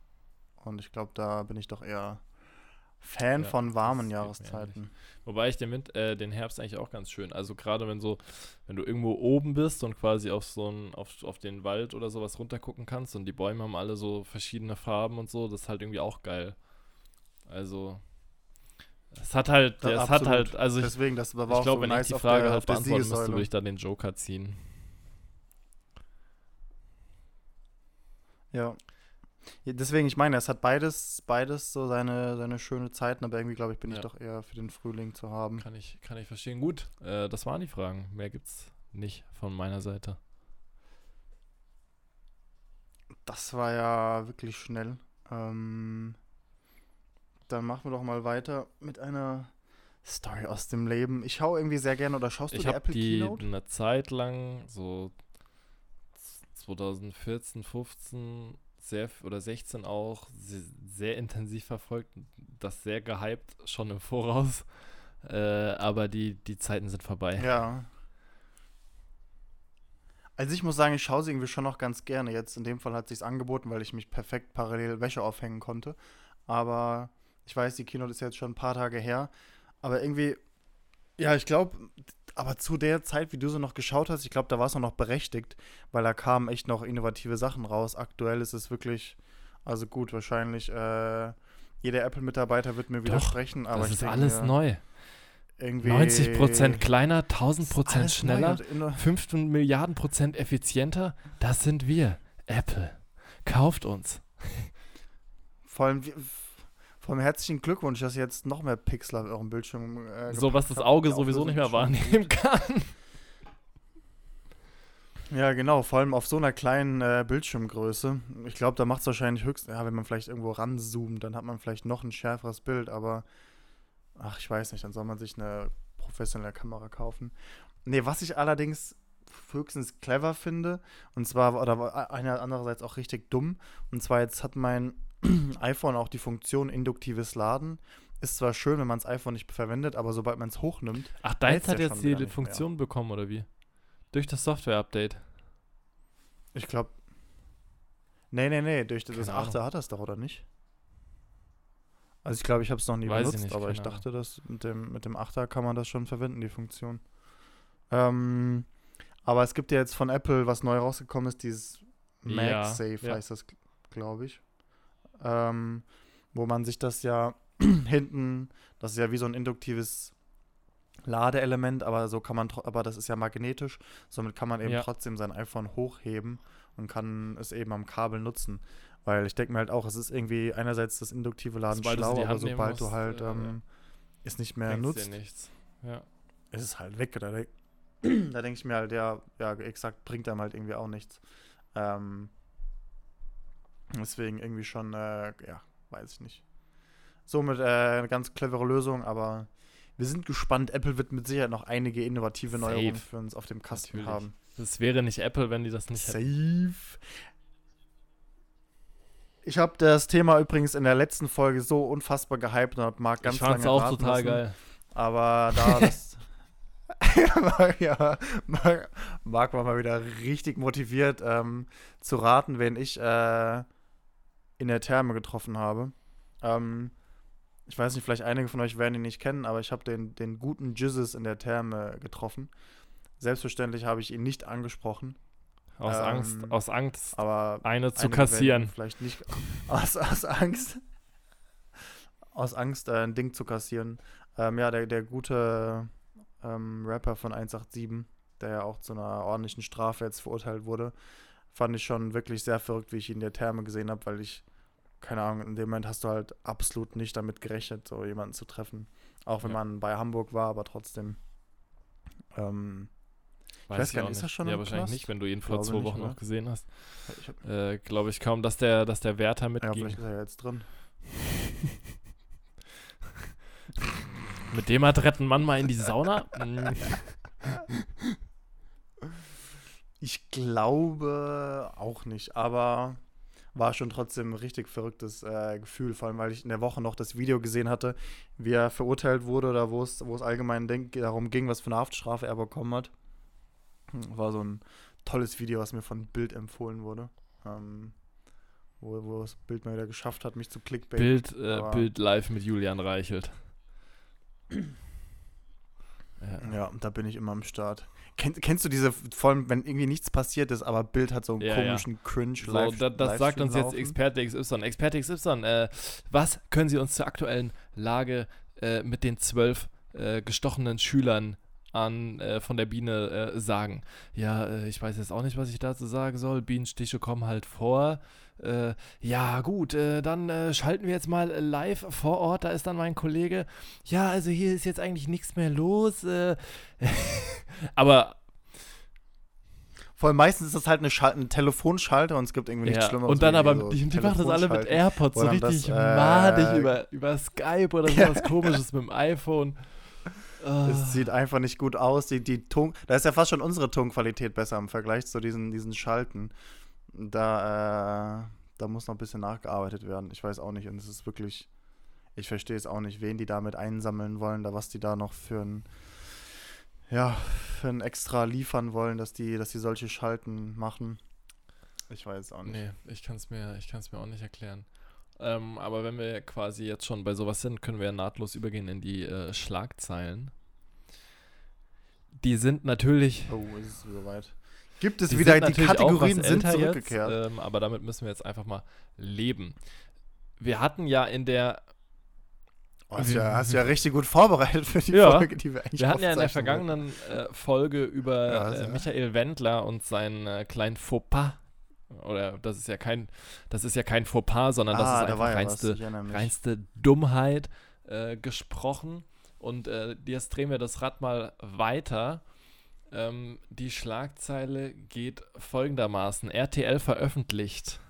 Und ich glaube, da bin ich doch eher Fan Ja, von warmen Jahreszeiten. Wobei ich den, Wind, äh, den Herbst eigentlich auch ganz schön. Also gerade wenn so, wenn du irgendwo oben bist und quasi auf so ein, auf, auf den Wald oder sowas runtergucken kannst und die Bäume haben alle so verschiedene Farben und so, das ist halt irgendwie auch geil. Also es hat halt, Ja, es hat halt, also ich, Deswegen, das war ich auch glaube, so wenn nice ich die Frage der, halt beantworten müsste, würde ich da den Joker ziehen. Ja. Deswegen, ich meine, es hat beides, beides so seine, seine schöne Zeiten, aber irgendwie, glaube ich, bin ich Ja. doch eher für den Frühling zu haben. Kann ich, kann ich verstehen. Gut, äh, das waren die Fragen. Mehr gibt's nicht von meiner Seite. Das war ja wirklich schnell. Ähm, dann machen wir doch mal weiter mit einer Story aus dem Leben. Ich schaue irgendwie sehr gerne, oder schaust du Ich die habe Apple die Keynote? eine Zeit lang, so 2014, 15 sehr, oder 16 auch, sehr, sehr intensiv verfolgt. Das sehr gehypt, schon im Voraus. Äh, aber die, die Zeiten sind vorbei. Ja. Also ich muss sagen, ich schaue sie irgendwie schon noch ganz gerne. Jetzt in dem Fall hat sich's angeboten, weil ich mich perfekt parallel Wäsche aufhängen konnte. Aber ich weiß, die Keynote ist jetzt schon ein paar Tage her. Aber irgendwie, ja, ich glaube, aber zu der Zeit, wie du so noch geschaut hast, ich glaube, da war es noch berechtigt, weil da kamen echt noch innovative Sachen raus. Aktuell ist es wirklich, also gut, wahrscheinlich, äh, jeder Apple-Mitarbeiter wird mir widersprechen, aber das ich ist denke alles neu. Irgendwie 90% kleiner, 1000% ist alles schneller, neu und inno- 5 Milliarden Prozent effizienter. Das sind wir. Apple. Kauft uns. Vor allem, allem herzlichen Glückwunsch, dass ihr jetzt noch mehr Pixel auf eurem Bildschirm äh, So, was das habt. Auge Die sowieso nicht mehr wahrnehmen kann. Ja, genau, vor allem auf so einer kleinen äh, Bildschirmgröße. Ich glaube, da macht es wahrscheinlich höchst, ja, wenn man vielleicht irgendwo ranzoomt, dann hat man vielleicht noch ein schärferes Bild, aber ach, ich weiß nicht, dann soll man sich eine professionelle Kamera kaufen. Nee, was ich allerdings höchstens clever finde, und zwar, oder einer andererseits auch richtig dumm, und zwar jetzt hat mein iPhone auch die Funktion induktives Laden. Ist zwar schön, wenn man das iPhone nicht verwendet, aber sobald man es hochnimmt. Ach, deins hat ja jetzt die Funktion bekommen, oder wie? Durch das Software-Update. Ich glaube. Nee, nee, nee, durch das Keine 8. hat das doch, oder nicht? Also ich glaube, ich habe es noch nie Weiß ich benutzt, nicht, aber ich dachte, dass mit dem, mit dem 8er kann man das schon verwenden, die Funktion. Ähm, aber es gibt ja jetzt von Apple, was neu rausgekommen ist, dieses Ja, MagSafe ja. heißt das, glaube ich. Ähm, wo man sich das ja hinten, das ist ja wie so ein induktives Ladeelement, aber so kann man, aber das ist ja magnetisch, somit kann man eben Ja. trotzdem sein iPhone hochheben und kann es eben am Kabel nutzen. Weil ich denke mir halt auch, es ist irgendwie einerseits das induktive Laden Sobald schlau, aber sobald du halt äh, ähm, es nicht mehr nutzt, dir nichts. Ja. ist es halt weg. Da, denk- da denke ich mir halt, ja, ja, exakt, bringt einem halt irgendwie auch nichts. Ähm, deswegen irgendwie schon, äh, ja, weiß ich nicht. Somit äh, eine ganz clevere Lösung, aber wir sind gespannt. Apple wird mit Sicherheit noch einige innovative Safe. Neuerungen für uns auf dem Kasten Natürlich. haben. Das wäre nicht Apple, wenn die das nicht hätten. Safe. Ich habe das Thema übrigens in der letzten Folge so unfassbar gehypt und hab Marc ganz ich lange auch total lassen. geil. Aber da das. ja, Marc, Marc war mal wieder richtig motiviert ähm, zu raten, wen ich äh, in der Therme getroffen habe. Ähm, ich weiß nicht, vielleicht einige von euch werden ihn nicht kennen, aber ich habe den, den guten Jizzes in der Therme getroffen. Selbstverständlich habe ich ihn nicht angesprochen, Aus Ähm, Angst, aus Angst, aber eine zu kassieren. Vielleicht nicht aus, aus Angst. Aus Angst, äh, ein Ding zu kassieren. Ähm, ja, der, der gute ähm, Rapper von 187, der ja auch zu einer ordentlichen Strafe jetzt verurteilt wurde, fand ich schon wirklich sehr verrückt, wie ich ihn in der Therme gesehen habe, weil ich, keine Ahnung, in dem Moment hast du halt absolut nicht damit gerechnet, so jemanden zu treffen. Auch wenn Ja. man bei Hamburg war, aber trotzdem. Ähm, weiß gar auch nicht, ist er schon Ja, wahrscheinlich Knast? nicht, wenn du ihn vor zwei Wochen noch gesehen hast. ich Äh, Glaube ich kaum, dass der, dass der Wärter ja, mitging. vielleicht ist er ja jetzt drin. Mit dem hat retten Mann mal in die Sauna. Mm. Ich glaube auch nicht, aber war schon trotzdem ein richtig verrücktes äh, Gefühl, vor allem weil ich in der Woche noch das Video gesehen hatte, wie er verurteilt wurde oder wo es, wo es allgemein denk, darum ging, was für eine Haftstrafe er bekommen hat. Hm, War so ein tolles Video, was mir von Bild empfohlen wurde. Ähm, wo, wo das Bild mal wieder geschafft hat, mich zu Clickbait. Bild, äh, Bild live mit Julian Reichelt. Ja. Ja, da bin ich immer am Start. Kenn, kennst du diese, vor allem wenn irgendwie nichts passiert ist, aber Bild hat so einen Ja, ja. komischen Cringe So, live da, das sagt Livestream uns jetzt laufen? Experte XY. Experte XY, äh, was können Sie uns zur aktuellen Lage äh, mit den zwölf äh, gestochenen Schülern an äh, von der Biene äh, sagen? Ja, äh, ich weiß jetzt auch nicht, was ich dazu sagen soll. Bienenstiche kommen halt vor. Äh, ja, gut, äh, dann äh, schalten wir jetzt mal live vor Ort. Da ist dann mein Kollege. Ja, also hier ist jetzt eigentlich nichts mehr los. Äh, aber Vor allem meistens ist das halt eine, Schal eine Telefonschalter und es gibt irgendwie nichts Ja, Schlimmeres. und dann aber, so die, die machen das alle mit. AirPods, so dann das, richtig äh, madig über, über Skype oder sowas komisches mit dem iPhone. Ah, Es sieht einfach nicht gut aus. Die, die Ton, da ist ja fast schon unsere Tonqualität besser im Vergleich zu diesen, diesen Schalten. Da, äh, da muss noch ein bisschen nachgearbeitet werden. Ich weiß auch nicht. Und es ist wirklich, ich verstehe es auch nicht, wen die damit einsammeln wollen, da was die da noch für ein, ja, für ein extra liefern wollen, dass die, dass die solche Schalten machen. Ich weiß es auch nicht. nee, ich kann es mir, ich mir auch nicht erklären. Ähm, aber wenn wir quasi jetzt schon bei sowas sind, können wir ja nahtlos übergehen in die äh, Schlagzeilen. Die sind natürlich. Oh, ist es soweit. Gibt es die wieder, die Kategorien sind zurückgekehrt. Jetzt, ähm, aber damit müssen wir jetzt einfach mal leben. Wir hatten ja in der Oh, hast, ja, hast ja richtig gut vorbereitet für die Ja. Folge, die wir eigentlich Wir hatten ja in der vergangenen äh, Folge über Ja, äh, sehr. Michael Wendler und seinen äh, kleinen Fauxpas. Oder das ist ja kein, das ist ja kein Fauxpas, sondern das ah, ist da einfach was, reinste, reinste Dummheit äh, gesprochen. Und äh, jetzt drehen wir das Rad mal weiter. Ähm, die Schlagzeile geht folgendermaßen: RTL veröffentlicht.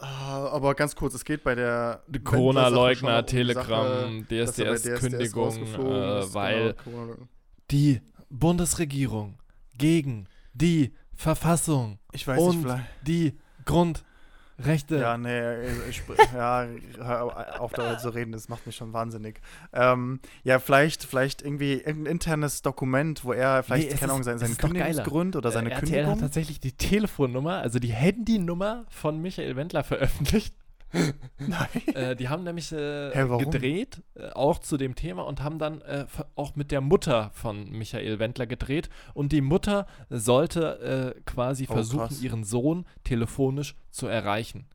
Ah, aber ganz kurz, es geht bei der Corona-Leugner, um Telegram, DSDS DSDS-Kündigung, rausgeflogen äh, weil genau, Corona- die Bundesregierung gegen die Verfassung ich weiß und nicht, die Grundrechte. Ja, nee, ich, ja, auf darüber zu reden, das macht mich schon wahnsinnig. Ähm, ja, vielleicht, vielleicht irgendwie irgendein internes Dokument, wo er vielleicht, Nee, keine Ahnung, seinen, seinen. Kündigungsgrund oder seine äh, RTL Kündigung. hat tatsächlich die Telefonnummer, also die Handynummer von Michael Wendler veröffentlicht. Nein. Äh, die haben nämlich äh, Hä, gedreht, äh, auch zu dem Thema, und haben dann äh, auch mit der Mutter von Michael Wendler gedreht. Und die Mutter sollte äh, quasi Oh, versuchen, krass. ihren Sohn telefonisch zu erreichen.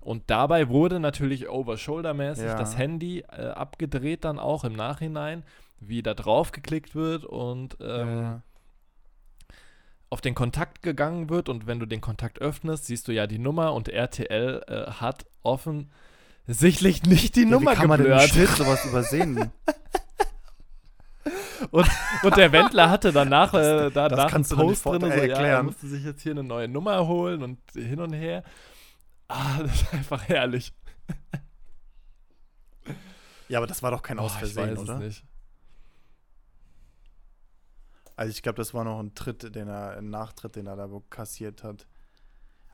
Und dabei wurde natürlich over-shoulder-mäßig Ja. das Handy äh, abgedreht, dann auch im Nachhinein, wie da drauf geklickt wird und ähm, Ja. Auf den Kontakt gegangen wird und wenn du den Kontakt öffnest, siehst du ja die Nummer und RTL äh, hat offensichtlich nicht die Ja, Nummer wie kann man denn im geblurrt. Sowas übersehen? Und, und der Wendler hatte danach äh, da, das nicht Post drin, so, ja, er musste sich jetzt hier eine neue Nummer holen und hin und her. Ah, das ist einfach herrlich. ja, aber das war doch kein Aus Versehen, oder? es nicht. Also ich glaube, das war noch ein Tritt, den er, ein Nachtritt, den er da kassiert hat.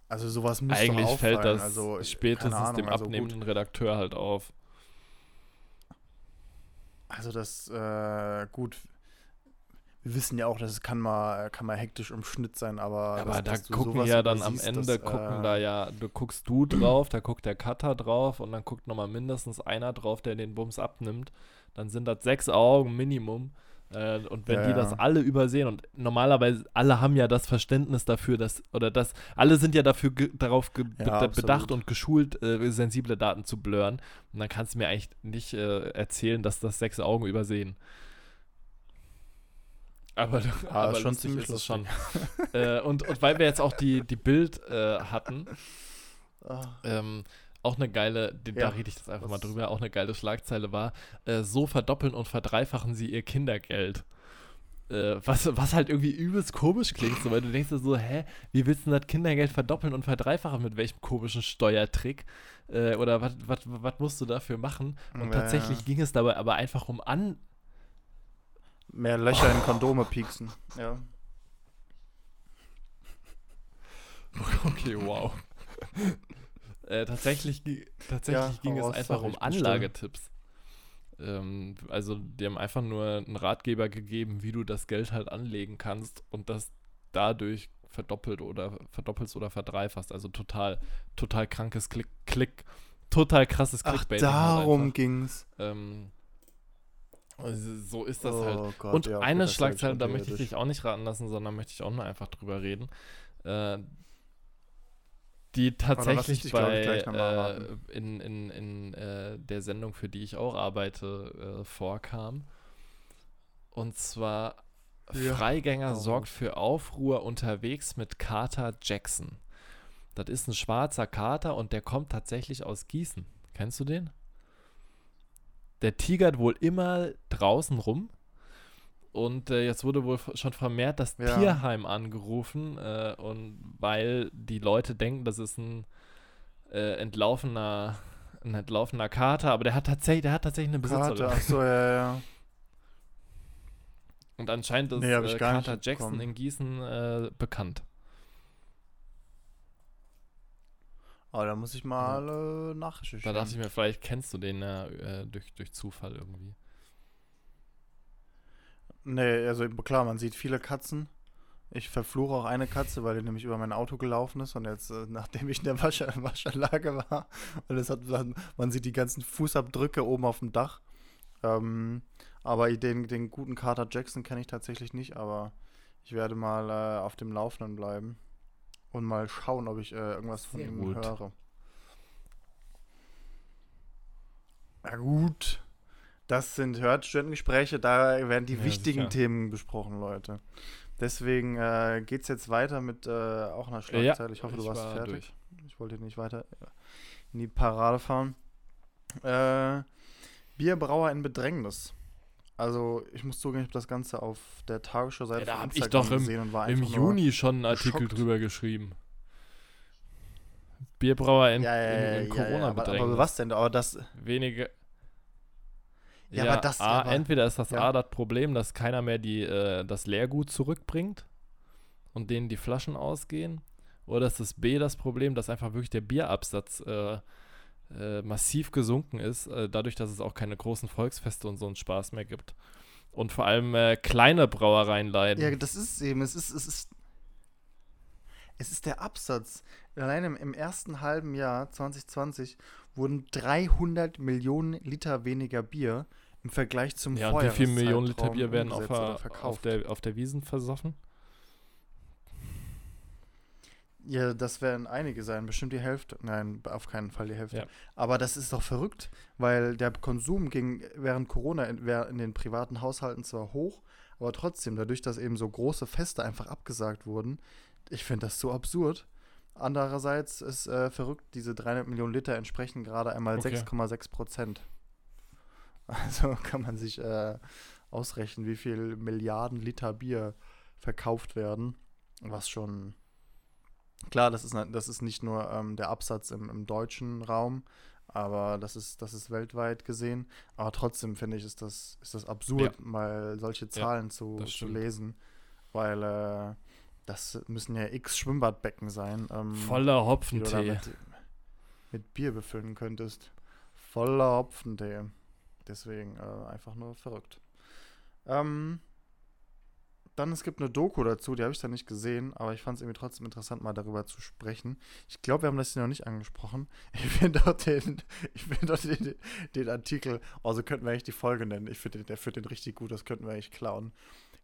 Also sowas muss Eigentlich doch fällt das also, spätestens keine Ahnung, dem also abnehmenden Redakteur halt auf. Also das, äh, gut. Wir wissen ja auch, dass es kann mal, kann mal hektisch im Schnitt sein, aber. Aber dass- da gucken ja dann am Ende, das, gucken äh, da ja, du guckst du drauf, da guckt der Cutter drauf und dann guckt nochmal mindestens einer drauf, der den Bums abnimmt. Dann sind das sechs Augen Minimum. Äh, und wenn Ja, die ja. das alle übersehen und normalerweise alle haben ja das Verständnis dafür, dass, oder das, alle sind ja dafür ge darauf ge Ja, bedacht und geschult, äh, sensible Daten zu blurren. Und dann kannst du mir eigentlich nicht äh, erzählen, dass das sechs Augen übersehen. Aber, aber schon ziemlich ist es schon. äh, und, und weil wir jetzt auch die, die Bild äh, hatten, Ah, ähm, auch eine geile, da Ja, rede ich jetzt einfach mal das- drüber, auch eine geile Schlagzeile war, äh, so verdoppeln und verdreifachen sie ihr Kindergeld. Äh, was, was halt irgendwie übelst komisch klingt, so, weil du denkst dir so, hä, wie willst du das Kindergeld verdoppeln und verdreifachen mit welchem komischen Steuertrick? Äh, oder was musst du dafür machen? Und Ja, tatsächlich ging es dabei aber einfach um an, Mehr Löcher in Kondome pieksen. Ja. Okay, wow. Äh, tatsächlich tatsächlich Ja, ging es einfach um. Anlagetipps. Ähm, also, die haben einfach nur einen Ratgeber gegeben, wie du das Geld halt anlegen kannst und das dadurch verdoppelt oder verdoppelst oder verdreifachst. Also total, total krankes Klick, Klick, total krasses Ach, Clickbaiting. halt darum einfach. ging's. Ähm, also so ist das oh halt. Gott, Und ja, okay, eine halt Schlagzeile, da möchte ich dich auch nicht raten lassen, sondern möchte ich auch nur einfach drüber reden. Äh, die tatsächlich bei äh, in, in, in äh, der Sendung, für die ich auch arbeite, äh, vorkam. Und zwar Ja, Freigänger hau sorgt für Aufruhr unterwegs mit Carter Jackson. Das ist ein schwarzer Kater und der kommt tatsächlich aus Gießen. Kennst du den? Der tigert wohl immer draußen rum. Und äh, jetzt wurde wohl schon vermehrt das Ja. Tierheim angerufen. Äh, und weil die Leute denken, das ist ein äh, entlaufener, ein entlaufener Kater, aber der hat tatsächlich, der hat tatsächlich eine Besitzerin. Karte, ach so, ja, ja. Und anscheinend ist Nee, äh, Carter Jackson in Gießen äh, bekannt. Aber da muss ich mal äh, nachrecherchieren. Da dachte ich mir, vielleicht kennst du den ja äh, durch, durch Zufall irgendwie. Nee, also klar, man sieht viele Katzen. Ich verfluche auch eine Katze, weil die nämlich über mein Auto gelaufen ist und jetzt, äh, nachdem ich in der Wasche Waschanlage war, und es hat, man sieht die ganzen Fußabdrücke oben auf dem Dach. Ähm, aber den, den guten Carter Jackson kenne ich tatsächlich nicht, aber ich werde mal äh, auf dem Laufenden bleiben und mal schauen, ob ich äh, irgendwas von Sehr ihm gut. höre. Na gut. Das sind Hörstudentengespräche, da werden die Ja, wichtigen sicher. Themen besprochen, Leute. Deswegen äh, geht es jetzt weiter mit äh, auch einer Schlagzeile. ich hoffe, du warst war fertig. Ich wollte nicht weiter in die Parade fahren. Äh, Bierbrauer in Bedrängnis. Also, ich muss zugeben, ich habe das Ganze auf der Tagesschau-Seite Ja, da von hab ich doch im- gesehen und war Im einfach nur, Juni schon einen Artikel geschockt. drüber geschrieben. Bierbrauer in, Ja, ja, in, in ja, ja, ja, aber, Corona-Bedrängnis. aber was denn? Aber das, Wenige. Ja, aber das- A, aber- entweder ist das ja. A das Problem, dass keiner mehr die, äh, das Leergut zurückbringt und denen die Flaschen ausgehen. Oder ist das B das Problem, dass einfach wirklich der Bierabsatz äh, äh, massiv gesunken ist, äh, dadurch, dass es auch keine großen Volksfeste und so einen Spaß mehr gibt. Und vor allem äh, kleine Brauereien leiden. ja, das ist eben, es ist, es ist, es ist der Absatz. Allein im, im ersten halben Jahr 2020 wurden 300 Millionen Liter weniger Bier im Vergleich zum Ja, und wie viel Millionen Liter Bier werden auf, der- auf, der, auf der Wiesen versoffen? Ja, das werden einige sein, bestimmt die Hälfte. Nein, auf keinen Fall die Hälfte. Ja. Aber das ist doch verrückt, weil der Konsum ging während Corona in, in den privaten Haushalten zwar hoch, aber trotzdem, dadurch, dass eben so große Feste einfach abgesagt wurden, ich finde das so absurd. Andererseits ist äh, verrückt, diese 300 Millionen Liter entsprechen gerade einmal Okay. 6,6 Prozent. Also kann man sich äh, ausrechnen, wie viel Milliarden Liter Bier verkauft werden, was schon Klar, das ist, das ist nicht nur ähm, der Absatz im, im deutschen Raum, aber das ist, das ist weltweit gesehen. Aber trotzdem finde ich, ist das, ist das absurd, mal solche Zahlen zu, das zu stimmt. lesen. Weil äh, das müssen ja x Schwimmbadbecken sein, ähm, Voller die du Hopfentee. damit mit Bier befüllen könntest. Voller Hopfentee. Deswegen äh, einfach nur verrückt. Ähm, dann, es gibt eine Doku dazu, die habe ich da nicht gesehen, aber ich fand es irgendwie trotzdem interessant, mal darüber zu sprechen. Ich glaube, wir haben das hier noch nicht angesprochen. Ich finde doch den, ich finde doch den, den Artikel, also könnten wir eigentlich die Folge nennen. Ich finde, der führt den richtig gut, das könnten wir eigentlich klauen.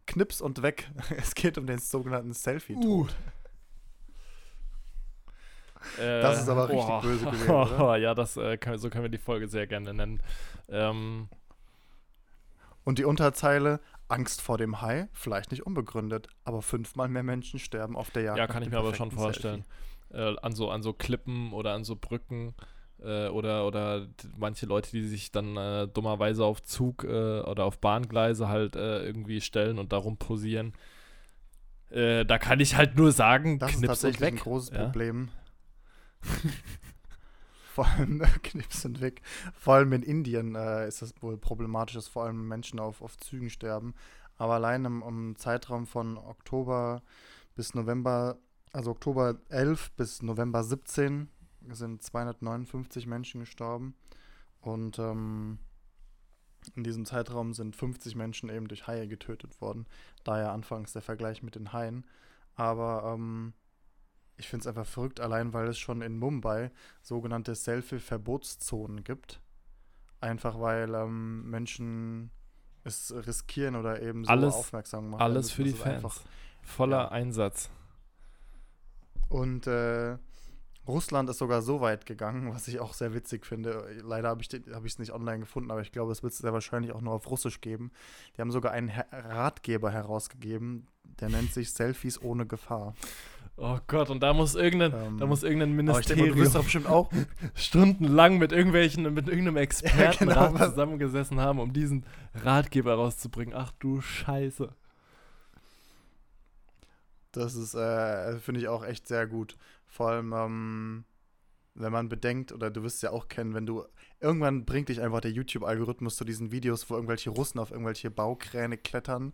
Knips und weg. Es geht um den sogenannten Selfie-Tod. Das ist aber richtig boah. böse gewesen, oder? ja, das, äh, kann, so können wir die Folge sehr gerne nennen. Ähm, Und die Unterzeile, Angst vor dem Hai, vielleicht nicht unbegründet, aber fünfmal mehr Menschen sterben auf der Jagd. ja, kann ich mir aber schon vorstellen. Äh, an, so, an so Klippen oder an so Brücken äh, oder, oder manche Leute, die sich dann äh, dummerweise auf Zug äh, oder auf Bahngleise halt äh, irgendwie stellen und darum posieren. Äh, da kann ich halt nur sagen, Das ist tatsächlich ein großes ja? Problem. vor allem Knips und weg. Vor allem in Indien äh, ist das wohl problematisch, dass vor allem Menschen auf, auf Zügen sterben. Aber allein im, im Zeitraum von Oktober bis November, also Oktober 11 bis November 17, sind 259 Menschen gestorben. Und ähm, in diesem Zeitraum sind 50 Menschen eben durch Haie getötet worden. Daher anfangs der Vergleich mit den Haien. Aber ähm, ich finde es einfach verrückt, allein weil es schon in Mumbai sogenannte Selfie-Verbotszonen gibt. Einfach weil ähm, Menschen es riskieren oder eben so Alles- aufmerksam machen. Alles müssen, für die Fans. einfach- Voller ja. Einsatz. Und äh, Russland ist sogar so weit gegangen, was ich auch sehr witzig finde. Leider habe ich es nicht online gefunden, aber ich glaube, es wird es sehr wahrscheinlich auch nur auf Russisch geben. Die haben sogar einen Ratgeber herausgegeben, der nennt sich Selfies ohne Gefahr. Oh Gott, und da muss irgendein, Ähm, da muss irgendein Aber denke, mal, du Ministerium doch bestimmt auch. stundenlang mit irgendwelchen, mit irgendeinem Experten genau, was- zusammengesessen haben, um diesen Ratgeber rauszubringen. Ach du Scheiße. Das ist, äh, finde ich auch echt sehr gut. Vor allem, ähm, wenn man bedenkt, oder du wirst es ja auch kennen, wenn du, irgendwann bringt dich einfach der YouTube-Algorithmus zu diesen Videos, wo irgendwelche Russen auf irgendwelche Baukräne klettern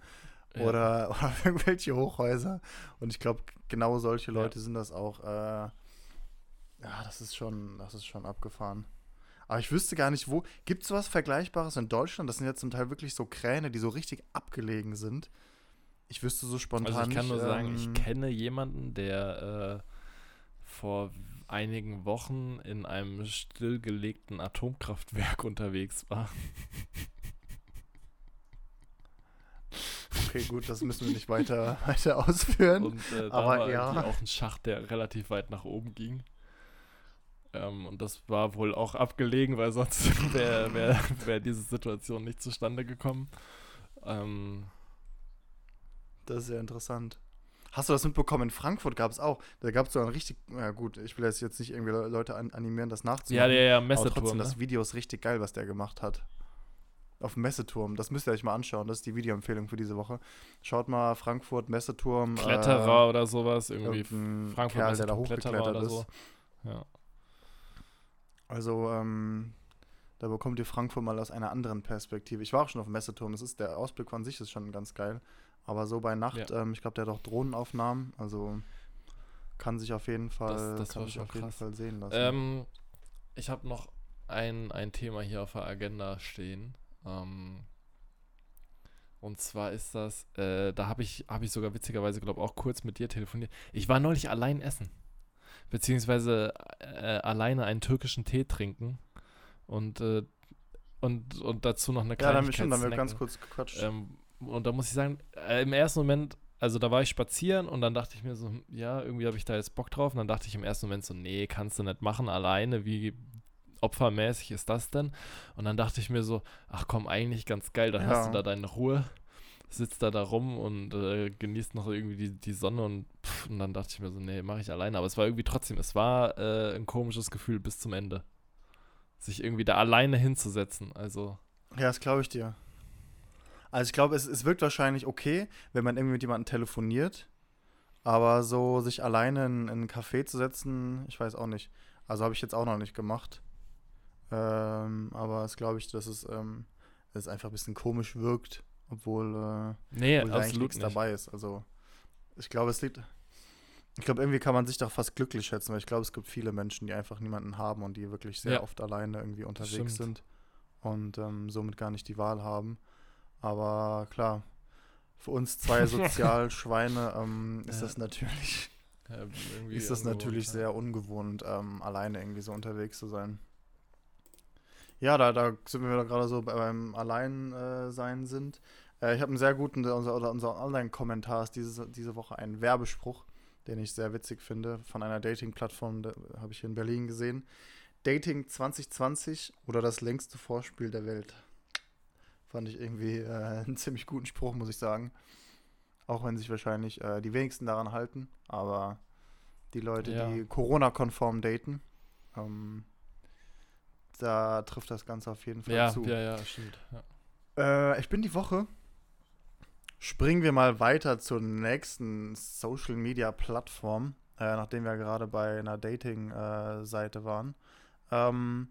Ja. oder, oder irgendwelche Hochhäuser. Und ich glaube, genau solche Ja. Leute sind das auch. Äh, ja, das ist schon, das ist schon abgefahren. Aber ich wüsste gar nicht, wo. Gibt es was Vergleichbares in Deutschland? Das sind ja zum Teil wirklich so Kräne, die so richtig abgelegen sind. Ich wüsste so spontan Also ich kann nur sagen, ich ähm, kenne jemanden, der äh, vor einigen Wochen in einem stillgelegten Atomkraftwerk unterwegs war. Okay, gut, das müssen wir nicht weiter, weiter ausführen. Und äh, da Aber war ja. auch ein Schacht, der relativ weit nach oben ging. Ähm, und das war wohl auch abgelegen, weil sonst wäre wär, wär diese Situation nicht zustande gekommen. Ähm, Das ist ja interessant. Hast du das mitbekommen? In Frankfurt gab es auch. Da gab es so ein richtig, ja gut, ich will jetzt nicht irgendwie Le- Leute an, animieren, das nachzumachen. ja, der ja aber Messeturm. trotzdem, Ne? das Video ist richtig geil, was der gemacht hat. Auf dem Messeturm. Das müsst ihr euch mal anschauen. Das ist die Videoempfehlung für diese Woche. Schaut mal Frankfurt, Messeturm. Kletterer oder sowas, äh, irgendwie Frankfurt Kerl, der da Messeturm, hochgeklettert oder ist. so. Ja. Also, ähm, da bekommt ihr Frankfurt mal aus einer anderen Perspektive. Ich war auch schon auf dem Messeturm. Das ist, der Ausblick von sich ist schon ganz geil. Aber so bei Nacht, ähm, ich glaube, der hat auch Drohnenaufnahmen. Also kann sich auf jeden Fall, das kann war sich schon auf jeden. Fall sehen lassen. Ähm, ich habe noch ein, ein Thema hier auf der Agenda stehen. Ähm, und zwar ist das, äh, da habe ich, hab ich sogar witzigerweise, glaube auch kurz mit dir telefoniert. Ich war neulich allein essen. Beziehungsweise äh, alleine einen türkischen Tee trinken. Und, äh, und, und dazu noch eine ja, Kleinigkeit dann haben wir schon, dann haben wir ganz kurz gequatscht. Ähm, und da muss ich sagen, äh, im ersten Moment, also da war ich spazieren und dann dachte ich mir so, hm, ja, irgendwie habe ich da jetzt Bock drauf. Und dann dachte ich im ersten Moment so, nee, kannst du nicht machen alleine. Wie opfermäßig ist das denn? Und dann dachte ich mir so, ach komm, eigentlich ganz geil, dann hast Ja. du da deine Ruhe, sitzt da da rum und äh, genießt noch irgendwie die, die Sonne und, pff, und dann dachte ich mir so, nee, mache ich alleine. Aber es war irgendwie trotzdem, es war äh, ein komisches Gefühl bis zum Ende. Sich irgendwie da alleine hinzusetzen. Also, Ja, das glaube ich dir. Also ich glaube, es, es wirkt wahrscheinlich okay, wenn man irgendwie mit jemandem telefoniert, aber so sich alleine in, in einen Café zu setzen, ich weiß auch nicht. Also habe ich jetzt auch noch nicht gemacht. Ähm, aber es glaube ich, dass es, ähm, dass es einfach ein bisschen komisch wirkt, obwohl, äh, nee, obwohl absolut nichts nicht. dabei ist. Also ich glaube, es liegt. Ich glaube, irgendwie kann man sich doch fast glücklich schätzen, weil ich glaube, es gibt viele Menschen, die einfach niemanden haben und die wirklich sehr Ja. oft alleine irgendwie unterwegs Stimmt. sind und ähm, somit gar nicht die Wahl haben. Aber klar, für uns zwei Sozialschweine ähm, ist Ja. das natürlich, Ja, ist das natürlich sehr ungewohnt, ähm, alleine irgendwie so unterwegs zu sein. Ja, da, da sind wir gerade so bei- beim Alleinsein sind. Äh, ich habe einen sehr guten, unser, oder unser Online-Kommentar ist diese, diese Woche ein Werbespruch, den ich sehr witzig finde, von einer Dating-Plattform, da habe ich hier in Berlin gesehen. Dating 2020 oder das längste Vorspiel der Welt. Fand ich irgendwie äh, einen ziemlich guten Spruch, muss ich sagen. Auch wenn sich wahrscheinlich äh, die wenigsten daran halten, aber die Leute, Ja. die Corona-konform daten, ähm, da trifft das Ganze auf jeden Fall Ja, zu. ja, ja, stimmt. Ja. Äh, ich bin die Woche. Springen wir mal weiter zur nächsten Social Media Plattform, äh, nachdem wir gerade bei einer Dating-Seite waren. Ähm,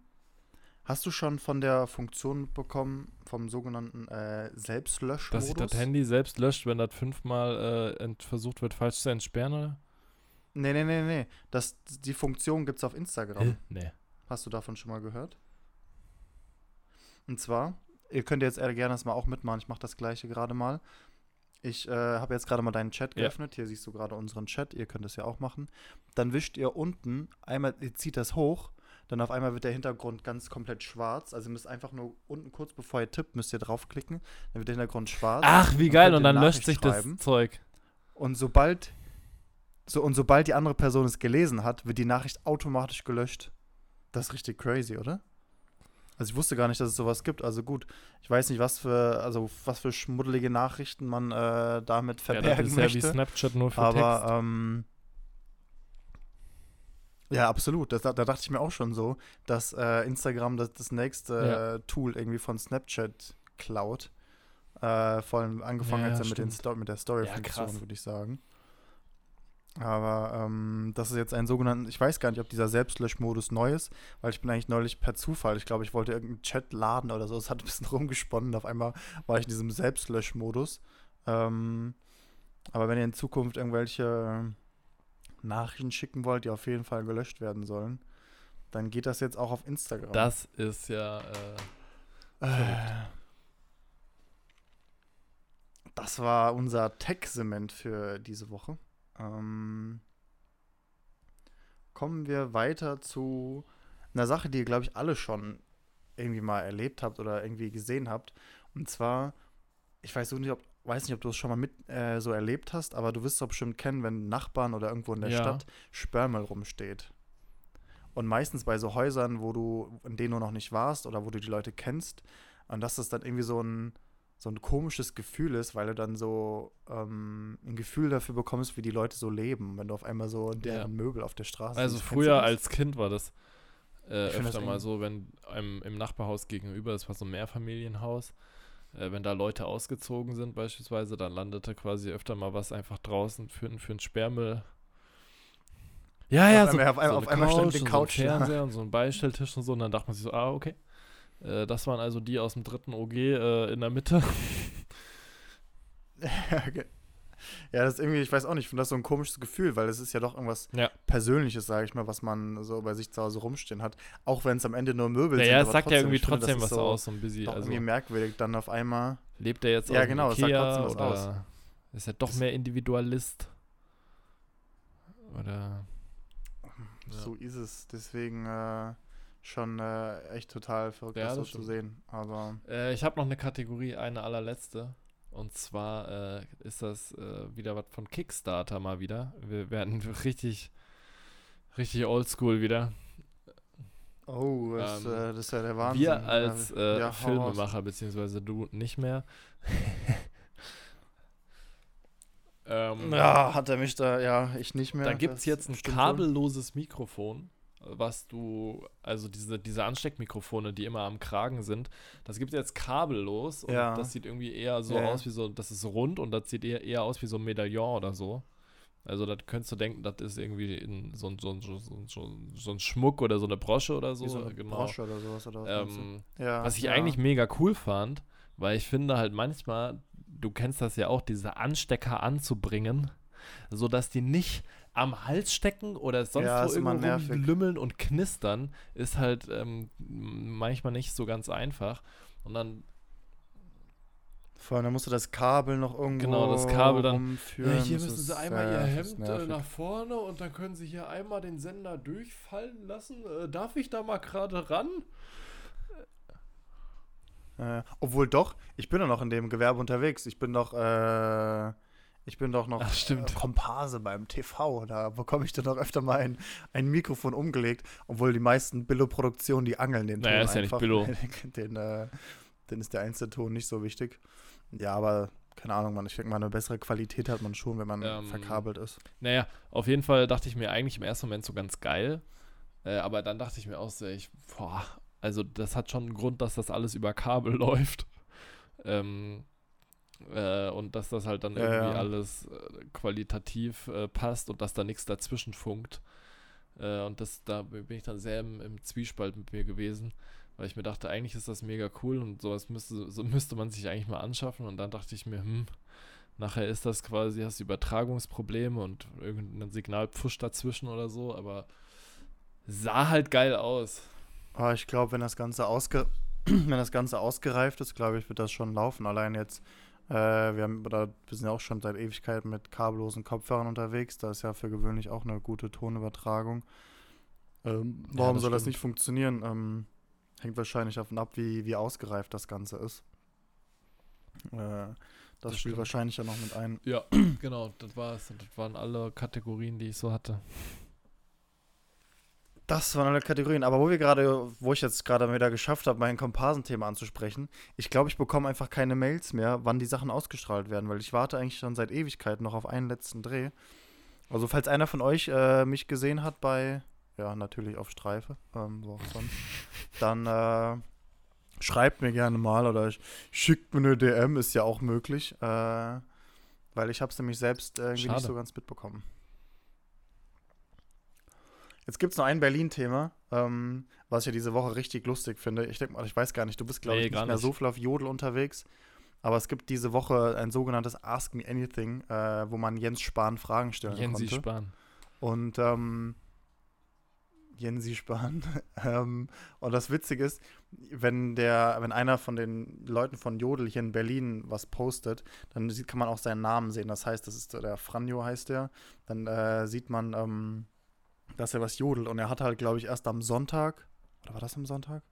hast du schon von der Funktion bekommen, vom sogenannten äh, Selbstlöschmodus? Dass sich das Handy selbst löscht, wenn das fünfmal äh, versucht wird, falsch zu entsperren, oder? Nee, nee, nee, nee. Das, die Funktion gibt es auf Instagram. Hä? Nee. Hast du davon schon mal gehört? Und zwar, ihr könnt jetzt eher gerne das mal auch mitmachen. Ich mache das gleiche gerade mal. Ich äh, habe jetzt gerade mal deinen Chat Ja. geöffnet. Hier siehst du gerade unseren Chat. Ihr könnt das ja auch machen. Dann wischt ihr unten, einmal, ihr zieht das hoch. Dann auf einmal wird der Hintergrund ganz komplett schwarz. Also ihr müsst einfach nur unten kurz bevor ihr tippt, müsst ihr draufklicken. Dann wird der Hintergrund schwarz. Ach, wie geil, und dann löscht sich schreiben. das Zeug. Und sobald, so, und sobald die andere Person es gelesen hat, wird die Nachricht automatisch gelöscht. Das ist richtig crazy, oder? Also ich wusste gar nicht, dass es sowas gibt. Also gut, ich weiß nicht, was für, also was für schmuddelige Nachrichten man äh, damit Ja, das verbergen ist ja wie möchte. Snapchat nur für aber Text. ähm, ja, absolut. Das, da dachte ich mir auch schon so, dass äh, Instagram das, das nächste Ja. äh, Tool irgendwie von Snapchat klaut. Äh, vor allem angefangen Ja, ja, ja mit, den mit der Story-Funktion, würde ich sagen. Aber ähm, das ist jetzt ein sogenannten, ich weiß gar nicht, ob dieser Selbstlöschmodus neu ist, weil ich bin eigentlich neulich per Zufall, ich glaube, ich wollte irgendeinen Chat laden oder so, es hat ein bisschen rumgesponnen, auf einmal war ich in diesem Selbstlöschmodus. Ähm, aber wenn ihr in Zukunft irgendwelche Nachrichten schicken wollt, die auf jeden Fall gelöscht werden sollen, dann geht das jetzt auch auf Instagram. Das ist ja. Äh, Äh, Das war unser Tech-Sement für diese Woche. Ähm, kommen wir weiter zu einer Sache, die ihr, glaube ich, alle schon irgendwie mal erlebt habt oder irgendwie gesehen habt. Und zwar, ich weiß nicht, ob, weiß nicht, ob du es schon mal mit äh, so erlebt hast, aber du wirst es doch bestimmt kennen, wenn Nachbarn oder irgendwo in der Ja. Stadt Sperrmüll rumsteht. Und meistens bei so Häusern, wo du, in denen du noch nicht warst oder wo du die Leute kennst, und dass das dann irgendwie so ein, so ein komisches Gefühl ist, weil du dann so ähm, ein Gefühl dafür bekommst, wie die Leute so leben, wenn du auf einmal so deren Ja. Möbel auf der Straße also früher als Kind war das Äh, find das öfter mal so, wenn einem im Nachbarhaus gegenüber, das war so ein Mehrfamilienhaus, äh, wenn da Leute ausgezogen sind beispielsweise, dann landete quasi öfter mal was einfach draußen für, für einen Sperrmüll. Ja, ja, Auf so, einmal- auf so auf einmal stand die und Couch so ein. Fernseher und so ein Beistelltisch und so und dann dachte man sich so, ah, okay. Äh, das waren also die aus dem dritten OG äh, in der Mitte. okay. Ja, das ist irgendwie, ich weiß auch nicht, ich finde das so ein komisches Gefühl, weil es ist ja doch irgendwas Ja. Persönliches, sage ich mal, was man so bei sich zu Hause rumstehen hat. Auch wenn es am Ende nur Möbel sind. Naja, es sagt ja irgendwie finde, trotzdem was so aus, so ein bisschen. Also, irgendwie merkwürdig, dann auf einmal. lebt er jetzt Ja, aus genau, es sagt Ikea trotzdem was aus. ist er doch Das- mehr Individualist? Oder Ja. So ist es. Deswegen äh, schon äh, echt total verrückt, Ja, das so das zu stimmt. sehen. Aber Äh, ich habe noch eine Kategorie, eine allerletzte. Und zwar äh, ist das äh, wieder was von Kickstarter mal wieder. Wir werden richtig, richtig oldschool wieder. oh, das, Ähm, äh, das ist ja der Wahnsinn. Wir als Ja, äh, ja. Filmemacher, beziehungsweise du nicht mehr. ähm, Ja, hat er mich da, ja, ich nicht mehr. Da gibt es jetzt ein kabelloses Mikrofon, was du, also diese, diese Ansteckmikrofone, die immer am Kragen sind, das gibt es jetzt kabellos und Ja. das sieht irgendwie eher so Ja, aus wie so, das ist rund und das sieht eher, eher aus wie so ein Medaillon oder so. Also das könntest du denken, das ist irgendwie so, ein- so, ein- so, ein- so, ein- Schmuck oder so eine Brosche oder so. Wie so eine genau. Brosche oder sowas. Oder was? Ähm, ja, was ich ja. eigentlich mega cool fand, weil ich finde halt manchmal, du kennst das ja auch, diese Anstecker anzubringen, sodass die nicht am Hals stecken oder sonst Ja, wo irgendwo rumlümmeln und knistern, ist halt ähm, manchmal nicht so ganz einfach. Und dann, Vor allem, dann musst du das Kabel noch irgendwo Genau, das Kabel dann- rumführen. Das ist- ja, das ist nervig. vorne und dann können sie hier einmal den Sender durchfallen lassen. Äh, darf ich da mal gerade ran? Äh, obwohl doch, ich bin doch noch in dem Gewerbe unterwegs. Ich bin doch, äh, ich bin doch noch Ach. Äh, Komparse beim TV. Da bekomme ich dann doch öfter mal ein, ein Mikrofon umgelegt, obwohl die meisten Billo-Produktionen, die angeln den Ton Naja, ist ja nicht einfach. Billo. den, äh, den ist der einzelne Ton nicht so wichtig. Ja, aber keine Ahnung, man, ich denke mal, eine bessere Qualität hat man schon, wenn man Ähm, verkabelt ist. Naja, auf jeden Fall dachte ich mir eigentlich im ersten Moment so ganz geil. Äh, aber dann dachte ich mir auch so, ich, boah, also das hat schon einen Grund, dass das alles über Kabel läuft. Ähm, äh, und dass das halt dann Ja, irgendwie ja. alles äh, qualitativ äh, passt und dass da nichts dazwischen funkt. Äh, und das, da bin ich dann sehr im, im Zwiespalt mit mir gewesen, weil ich mir dachte, eigentlich ist das mega cool und sowas müsste, so müsste man sich eigentlich mal anschaffen. Und dann dachte ich mir, hm, nachher ist das quasi, hast du Übertragungsprobleme und irgendein Signal pfuscht dazwischen oder so, aber sah halt geil aus. Aber ich glaube, wenn das Ganze ausge wenn das Ganze ausgereift ist, glaube ich, wird das schon laufen. Allein jetzt, äh, wir haben oder wir sind ja auch schon seit Ewigkeiten mit kabellosen Kopfhörern unterwegs. Da ist ja für gewöhnlich auch eine gute Tonübertragung. Ähm, Ja, warum das soll das stimmt. nicht funktionieren? Ähm, hängt wahrscheinlich davon ab, wie, wie ausgereift das Ganze ist. Äh, das, Das spielt stimmt. wahrscheinlich ja noch mit ein. Ja, genau, das war's. Das waren alle Kategorien, die ich so hatte. Das waren alle Kategorien. Aber wo wir gerade, wo ich jetzt gerade wieder geschafft habe, mein Komparsenthema anzusprechen, ich glaube, ich bekomme einfach keine Mails mehr, wann die Sachen ausgestrahlt werden, weil ich warte eigentlich schon seit Ewigkeiten noch auf einen letzten Dreh. Also, falls einer von euch äh, mich gesehen hat bei, ja, natürlich auf Streife, ähm, wo auch sonst, dann äh, schreibt mir gerne mal oder sch- schickt mir eine DM, ist ja auch möglich, äh, weil ich habe es nämlich selbst irgendwie Schade. nicht so ganz mitbekommen. Jetzt gibt es noch ein Berlin-Thema, ähm, was ich ja diese Woche richtig lustig finde. Ich denke mal, ich weiß gar nicht, du bist, glaube Nee, ich, gar nicht mehr nicht. so viel auf Jodel unterwegs. Aber es gibt diese Woche ein sogenanntes Ask Me Anything, äh, wo man Jens Spahn Fragen stellen Jensi konnte. Spahn. Und ähm, Jensi Spahn. ähm, und das Witzige ist, wenn der, wenn einer von den Leuten von Jodel hier in Berlin was postet, dann sieht, kann man auch seinen Namen sehen. Das heißt, das ist der Franjo heißt der. Dann äh, sieht man, ähm, dass er was jodelt. Und er hat halt, glaube ich, erst am Sonntag, oder war das am Sonntag?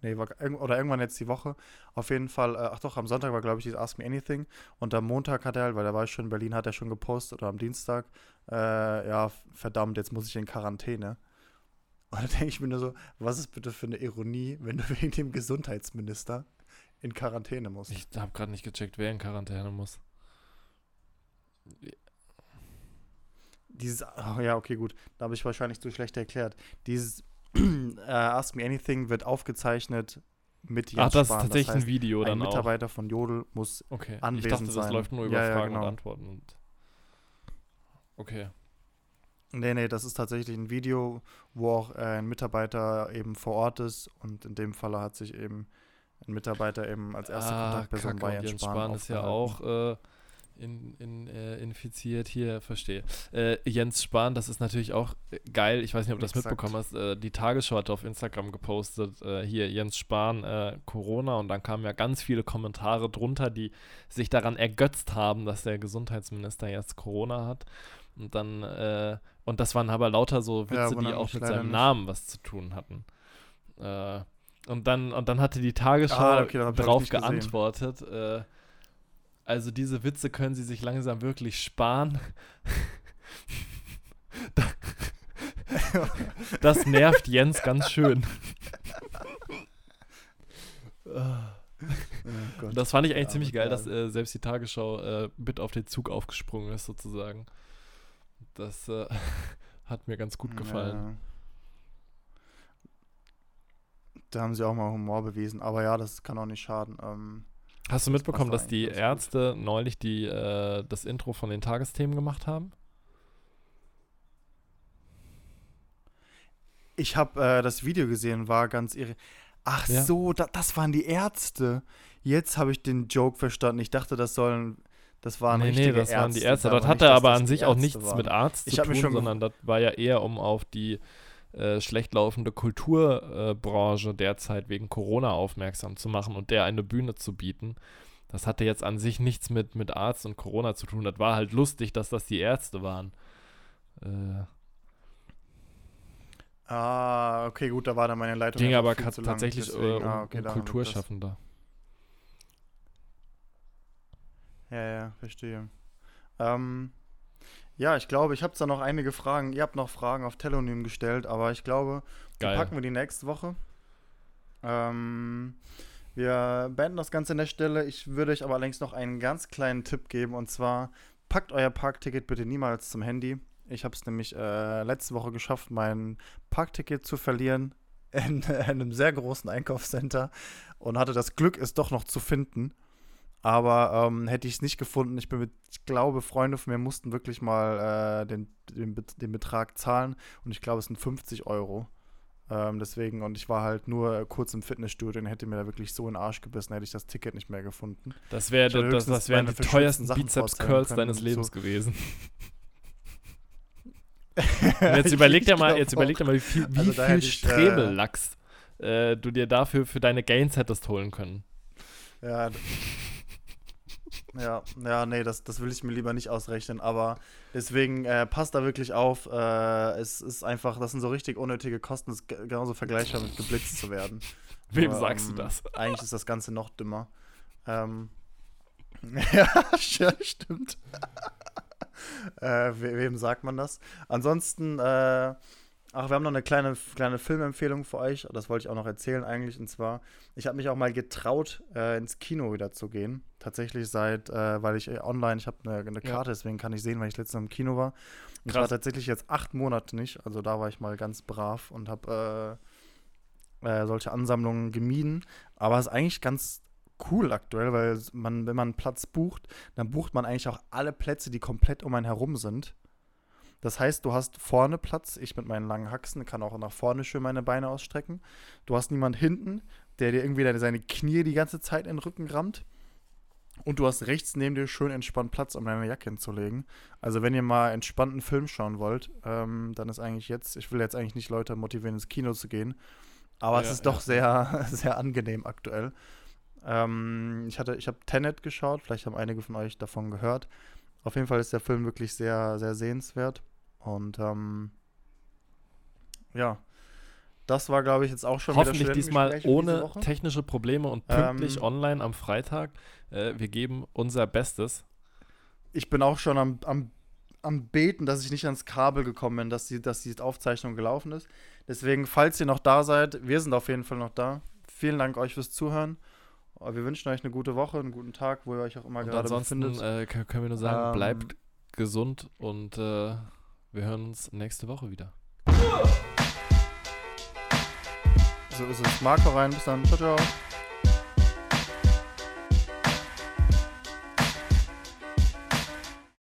Nee, war, oder irgendwann jetzt die Woche. Auf jeden Fall, äh, ach doch, am Sonntag war, glaube ich, dieses Ask Me Anything. Und am Montag hat er halt, weil er war schon in Berlin, hat er schon gepostet, oder am Dienstag, äh, ja, verdammt, jetzt muss ich in Quarantäne. Und da denke ich mir nur so, was ist bitte für eine Ironie, wenn du wegen dem Gesundheitsminister in Quarantäne musst? Ich habe gerade nicht gecheckt, wer in Quarantäne muss. Dieses, oh ja, okay, gut, da habe ich wahrscheinlich zu schlecht erklärt. Dieses äh, Ask Me Anything wird aufgezeichnet mit Jens Ach, das ist Spahn. tatsächlich heißt, ein Video ein dann auch. Mitarbeiter von Jodel muss Okay, ich anwesend dachte, das sein. läuft nur über Ja, ja, Fragen genau. und Antworten. Und okay. Nee, nee, das ist tatsächlich ein Video, wo auch äh, ein Mitarbeiter eben vor Ort ist und in dem Falle hat sich eben ein Mitarbeiter eben als erste Kontaktperson Ah, Kacke, bei Jens, Jens Spahn, Spahn ist ja auch äh, in, in, äh, infiziert. Hier, verstehe. Äh, Jens Spahn, das ist natürlich auch geil. Ich weiß nicht, ob du das Exakt. mitbekommen hast. Äh, die Tagesschau hat auf Instagram gepostet, äh, hier Jens Spahn, äh, Corona. Und dann kamen ja ganz viele Kommentare drunter, die sich daran ergötzt haben, dass der Gesundheitsminister jetzt Corona hat. Und dann, äh, und das waren aber lauter so Ja, Witze, die wundert auch mit seinem nicht. Namen was zu tun hatten. Und dann, und dann hatte die Tagesschau Ah, okay, drauf geantwortet. Also diese Witze können sie sich langsam wirklich sparen. Da- das nervt Jens ganz schön. Oh. Das fand ich eigentlich Ja, ziemlich geil, dass äh, selbst die Tagesschau äh, mit auf den Zug aufgesprungen ist, sozusagen. Das äh, hat mir ganz gut gefallen. Ja. Da haben sie auch mal Humor bewiesen, aber ja, das kann auch nicht schaden. Ähm, Hast du mitbekommen, dass die ganz gut. Ärzte neulich die, äh, das Intro von den Tagesthemen gemacht haben? ich habe äh, das Video gesehen, war ganz irre. Ach Ja. so, da, das waren die Ärzte. Jetzt habe ich den Joke verstanden. Ich dachte, das sollen, das waren nee, nee, das waren die Ärzte. Da Das hatte nicht, dass aber an sich auch Ärzte nichts waren. mit Arzt Ich zu tun, sondern das war ja eher um auf die äh, schlecht laufende Kulturbranche Branche derzeit wegen Corona aufmerksam zu machen und der eine Bühne zu bieten. Das hatte jetzt an sich nichts mit, mit Arzt und Corona zu tun. Das war halt lustig, dass das die Ärzte waren. Äh, Ah, okay, gut, da war dann meine Leitung. ging aber lang, tatsächlich äh, deswegen- um, ah, okay, um daran liegt das. Kulturschaffende. Ja, ja, verstehe. Ähm, ja, ich glaube, ich habe da noch einige Fragen. Ihr habt noch Fragen auf Telonym gestellt, aber ich glaube, die Geil. packen wir die nächste Woche. Ähm, wir beenden das Ganze an der Stelle. Ich würde euch aber allerdings noch einen ganz kleinen Tipp geben und zwar packt euer Parkticket bitte niemals zum Handy. Ich habe es nämlich äh, letzte Woche geschafft, mein Parkticket zu verlieren in, einem sehr großen Einkaufscenter und hatte das Glück, es doch noch zu finden. Aber ähm, hätte ich es nicht gefunden, ich bin mit, ich glaube, Freunde von mir mussten wirklich mal äh, den, den, den Betrag zahlen und ich glaube, es sind 50 Euro. Ähm, deswegen, und ich war halt nur äh, kurz im Fitnessstudio und hätte mir da wirklich so in den Arsch gebissen, hätte ich das Ticket nicht mehr gefunden. Das, wär, hätte das, das wären die teuersten Bizeps-Curls deines Lebens so. gewesen. Jetzt überleg dir mal, jetzt überleg dir mal, wie viel, wie Also da viel äh, Strebellachs äh, du dir dafür für deine Gains hättest holen können. Ja, ja, ja, nee, das, das will ich mir lieber nicht ausrechnen, aber deswegen äh, passt da wirklich auf. Äh, es ist einfach, das sind so richtig unnötige Kosten, das ist ge- genauso vergleichbar mit geblitzt zu werden. Wem Nur, sagst du ähm, das? Eigentlich ist das Ganze noch dümmer. Ähm, ja, ja, stimmt. äh, we wem sagt man das? Ansonsten, äh, ach, wir haben noch eine kleine, kleine Filmempfehlung für euch. Das wollte ich auch noch erzählen eigentlich. Und zwar, ich habe mich auch mal getraut, äh, ins Kino wieder zu gehen. Tatsächlich seit, äh, weil ich äh, online, ich habe eine, eine Ja. Karte, deswegen kann ich sehen, weil ich letztens im Kino war. Und ich Krass. war tatsächlich jetzt acht Monate nicht. Also da war ich mal ganz brav und habe äh, äh, solche Ansammlungen gemieden. Aber es ist eigentlich ganz cool aktuell, weil man, wenn man einen Platz bucht, dann bucht man eigentlich auch alle Plätze, die komplett um einen herum sind. Das heißt, du hast vorne Platz, ich mit meinen langen Haxen kann auch nach vorne schön meine Beine ausstrecken. Du hast niemand hinten, der dir irgendwie seine Knie die ganze Zeit in den Rücken rammt. Und du hast rechts neben dir schön entspannt Platz, um deine Jacke hinzulegen. Also wenn ihr mal entspannten Film schauen wollt, ähm, dann ist eigentlich jetzt, ich will jetzt eigentlich nicht Leute motivieren, ins Kino zu gehen, aber es Ja, ist doch ja. sehr, sehr angenehm aktuell. Ähm, ich hatte, ich habe Tenet geschaut, vielleicht haben einige von euch davon gehört. Auf jeden Fall ist der Film wirklich sehr, sehr sehenswert. Und ähm, ja, das war, glaube ich, jetzt auch schon Hoffentlich diesmal ohne technische Probleme und pünktlich Ähm, online am Freitag. Äh, wir geben unser Bestes. Ich bin auch schon am, am, am Beten, dass ich nicht ans Kabel gekommen bin, dass die, dass die Aufzeichnung gelaufen ist. Deswegen, falls ihr noch da seid, wir sind auf jeden Fall noch da. Vielen Dank euch fürs Zuhören. Wir wünschen euch eine gute Woche, einen guten Tag, wo ihr euch auch immer Und gerade ansonsten befindet. äh, k- können wir nur sagen, Ähm, bleibt gesund und äh, wir hören uns nächste Woche wieder. So ist es. Marco rein. Bis dann. Ciao, ciao.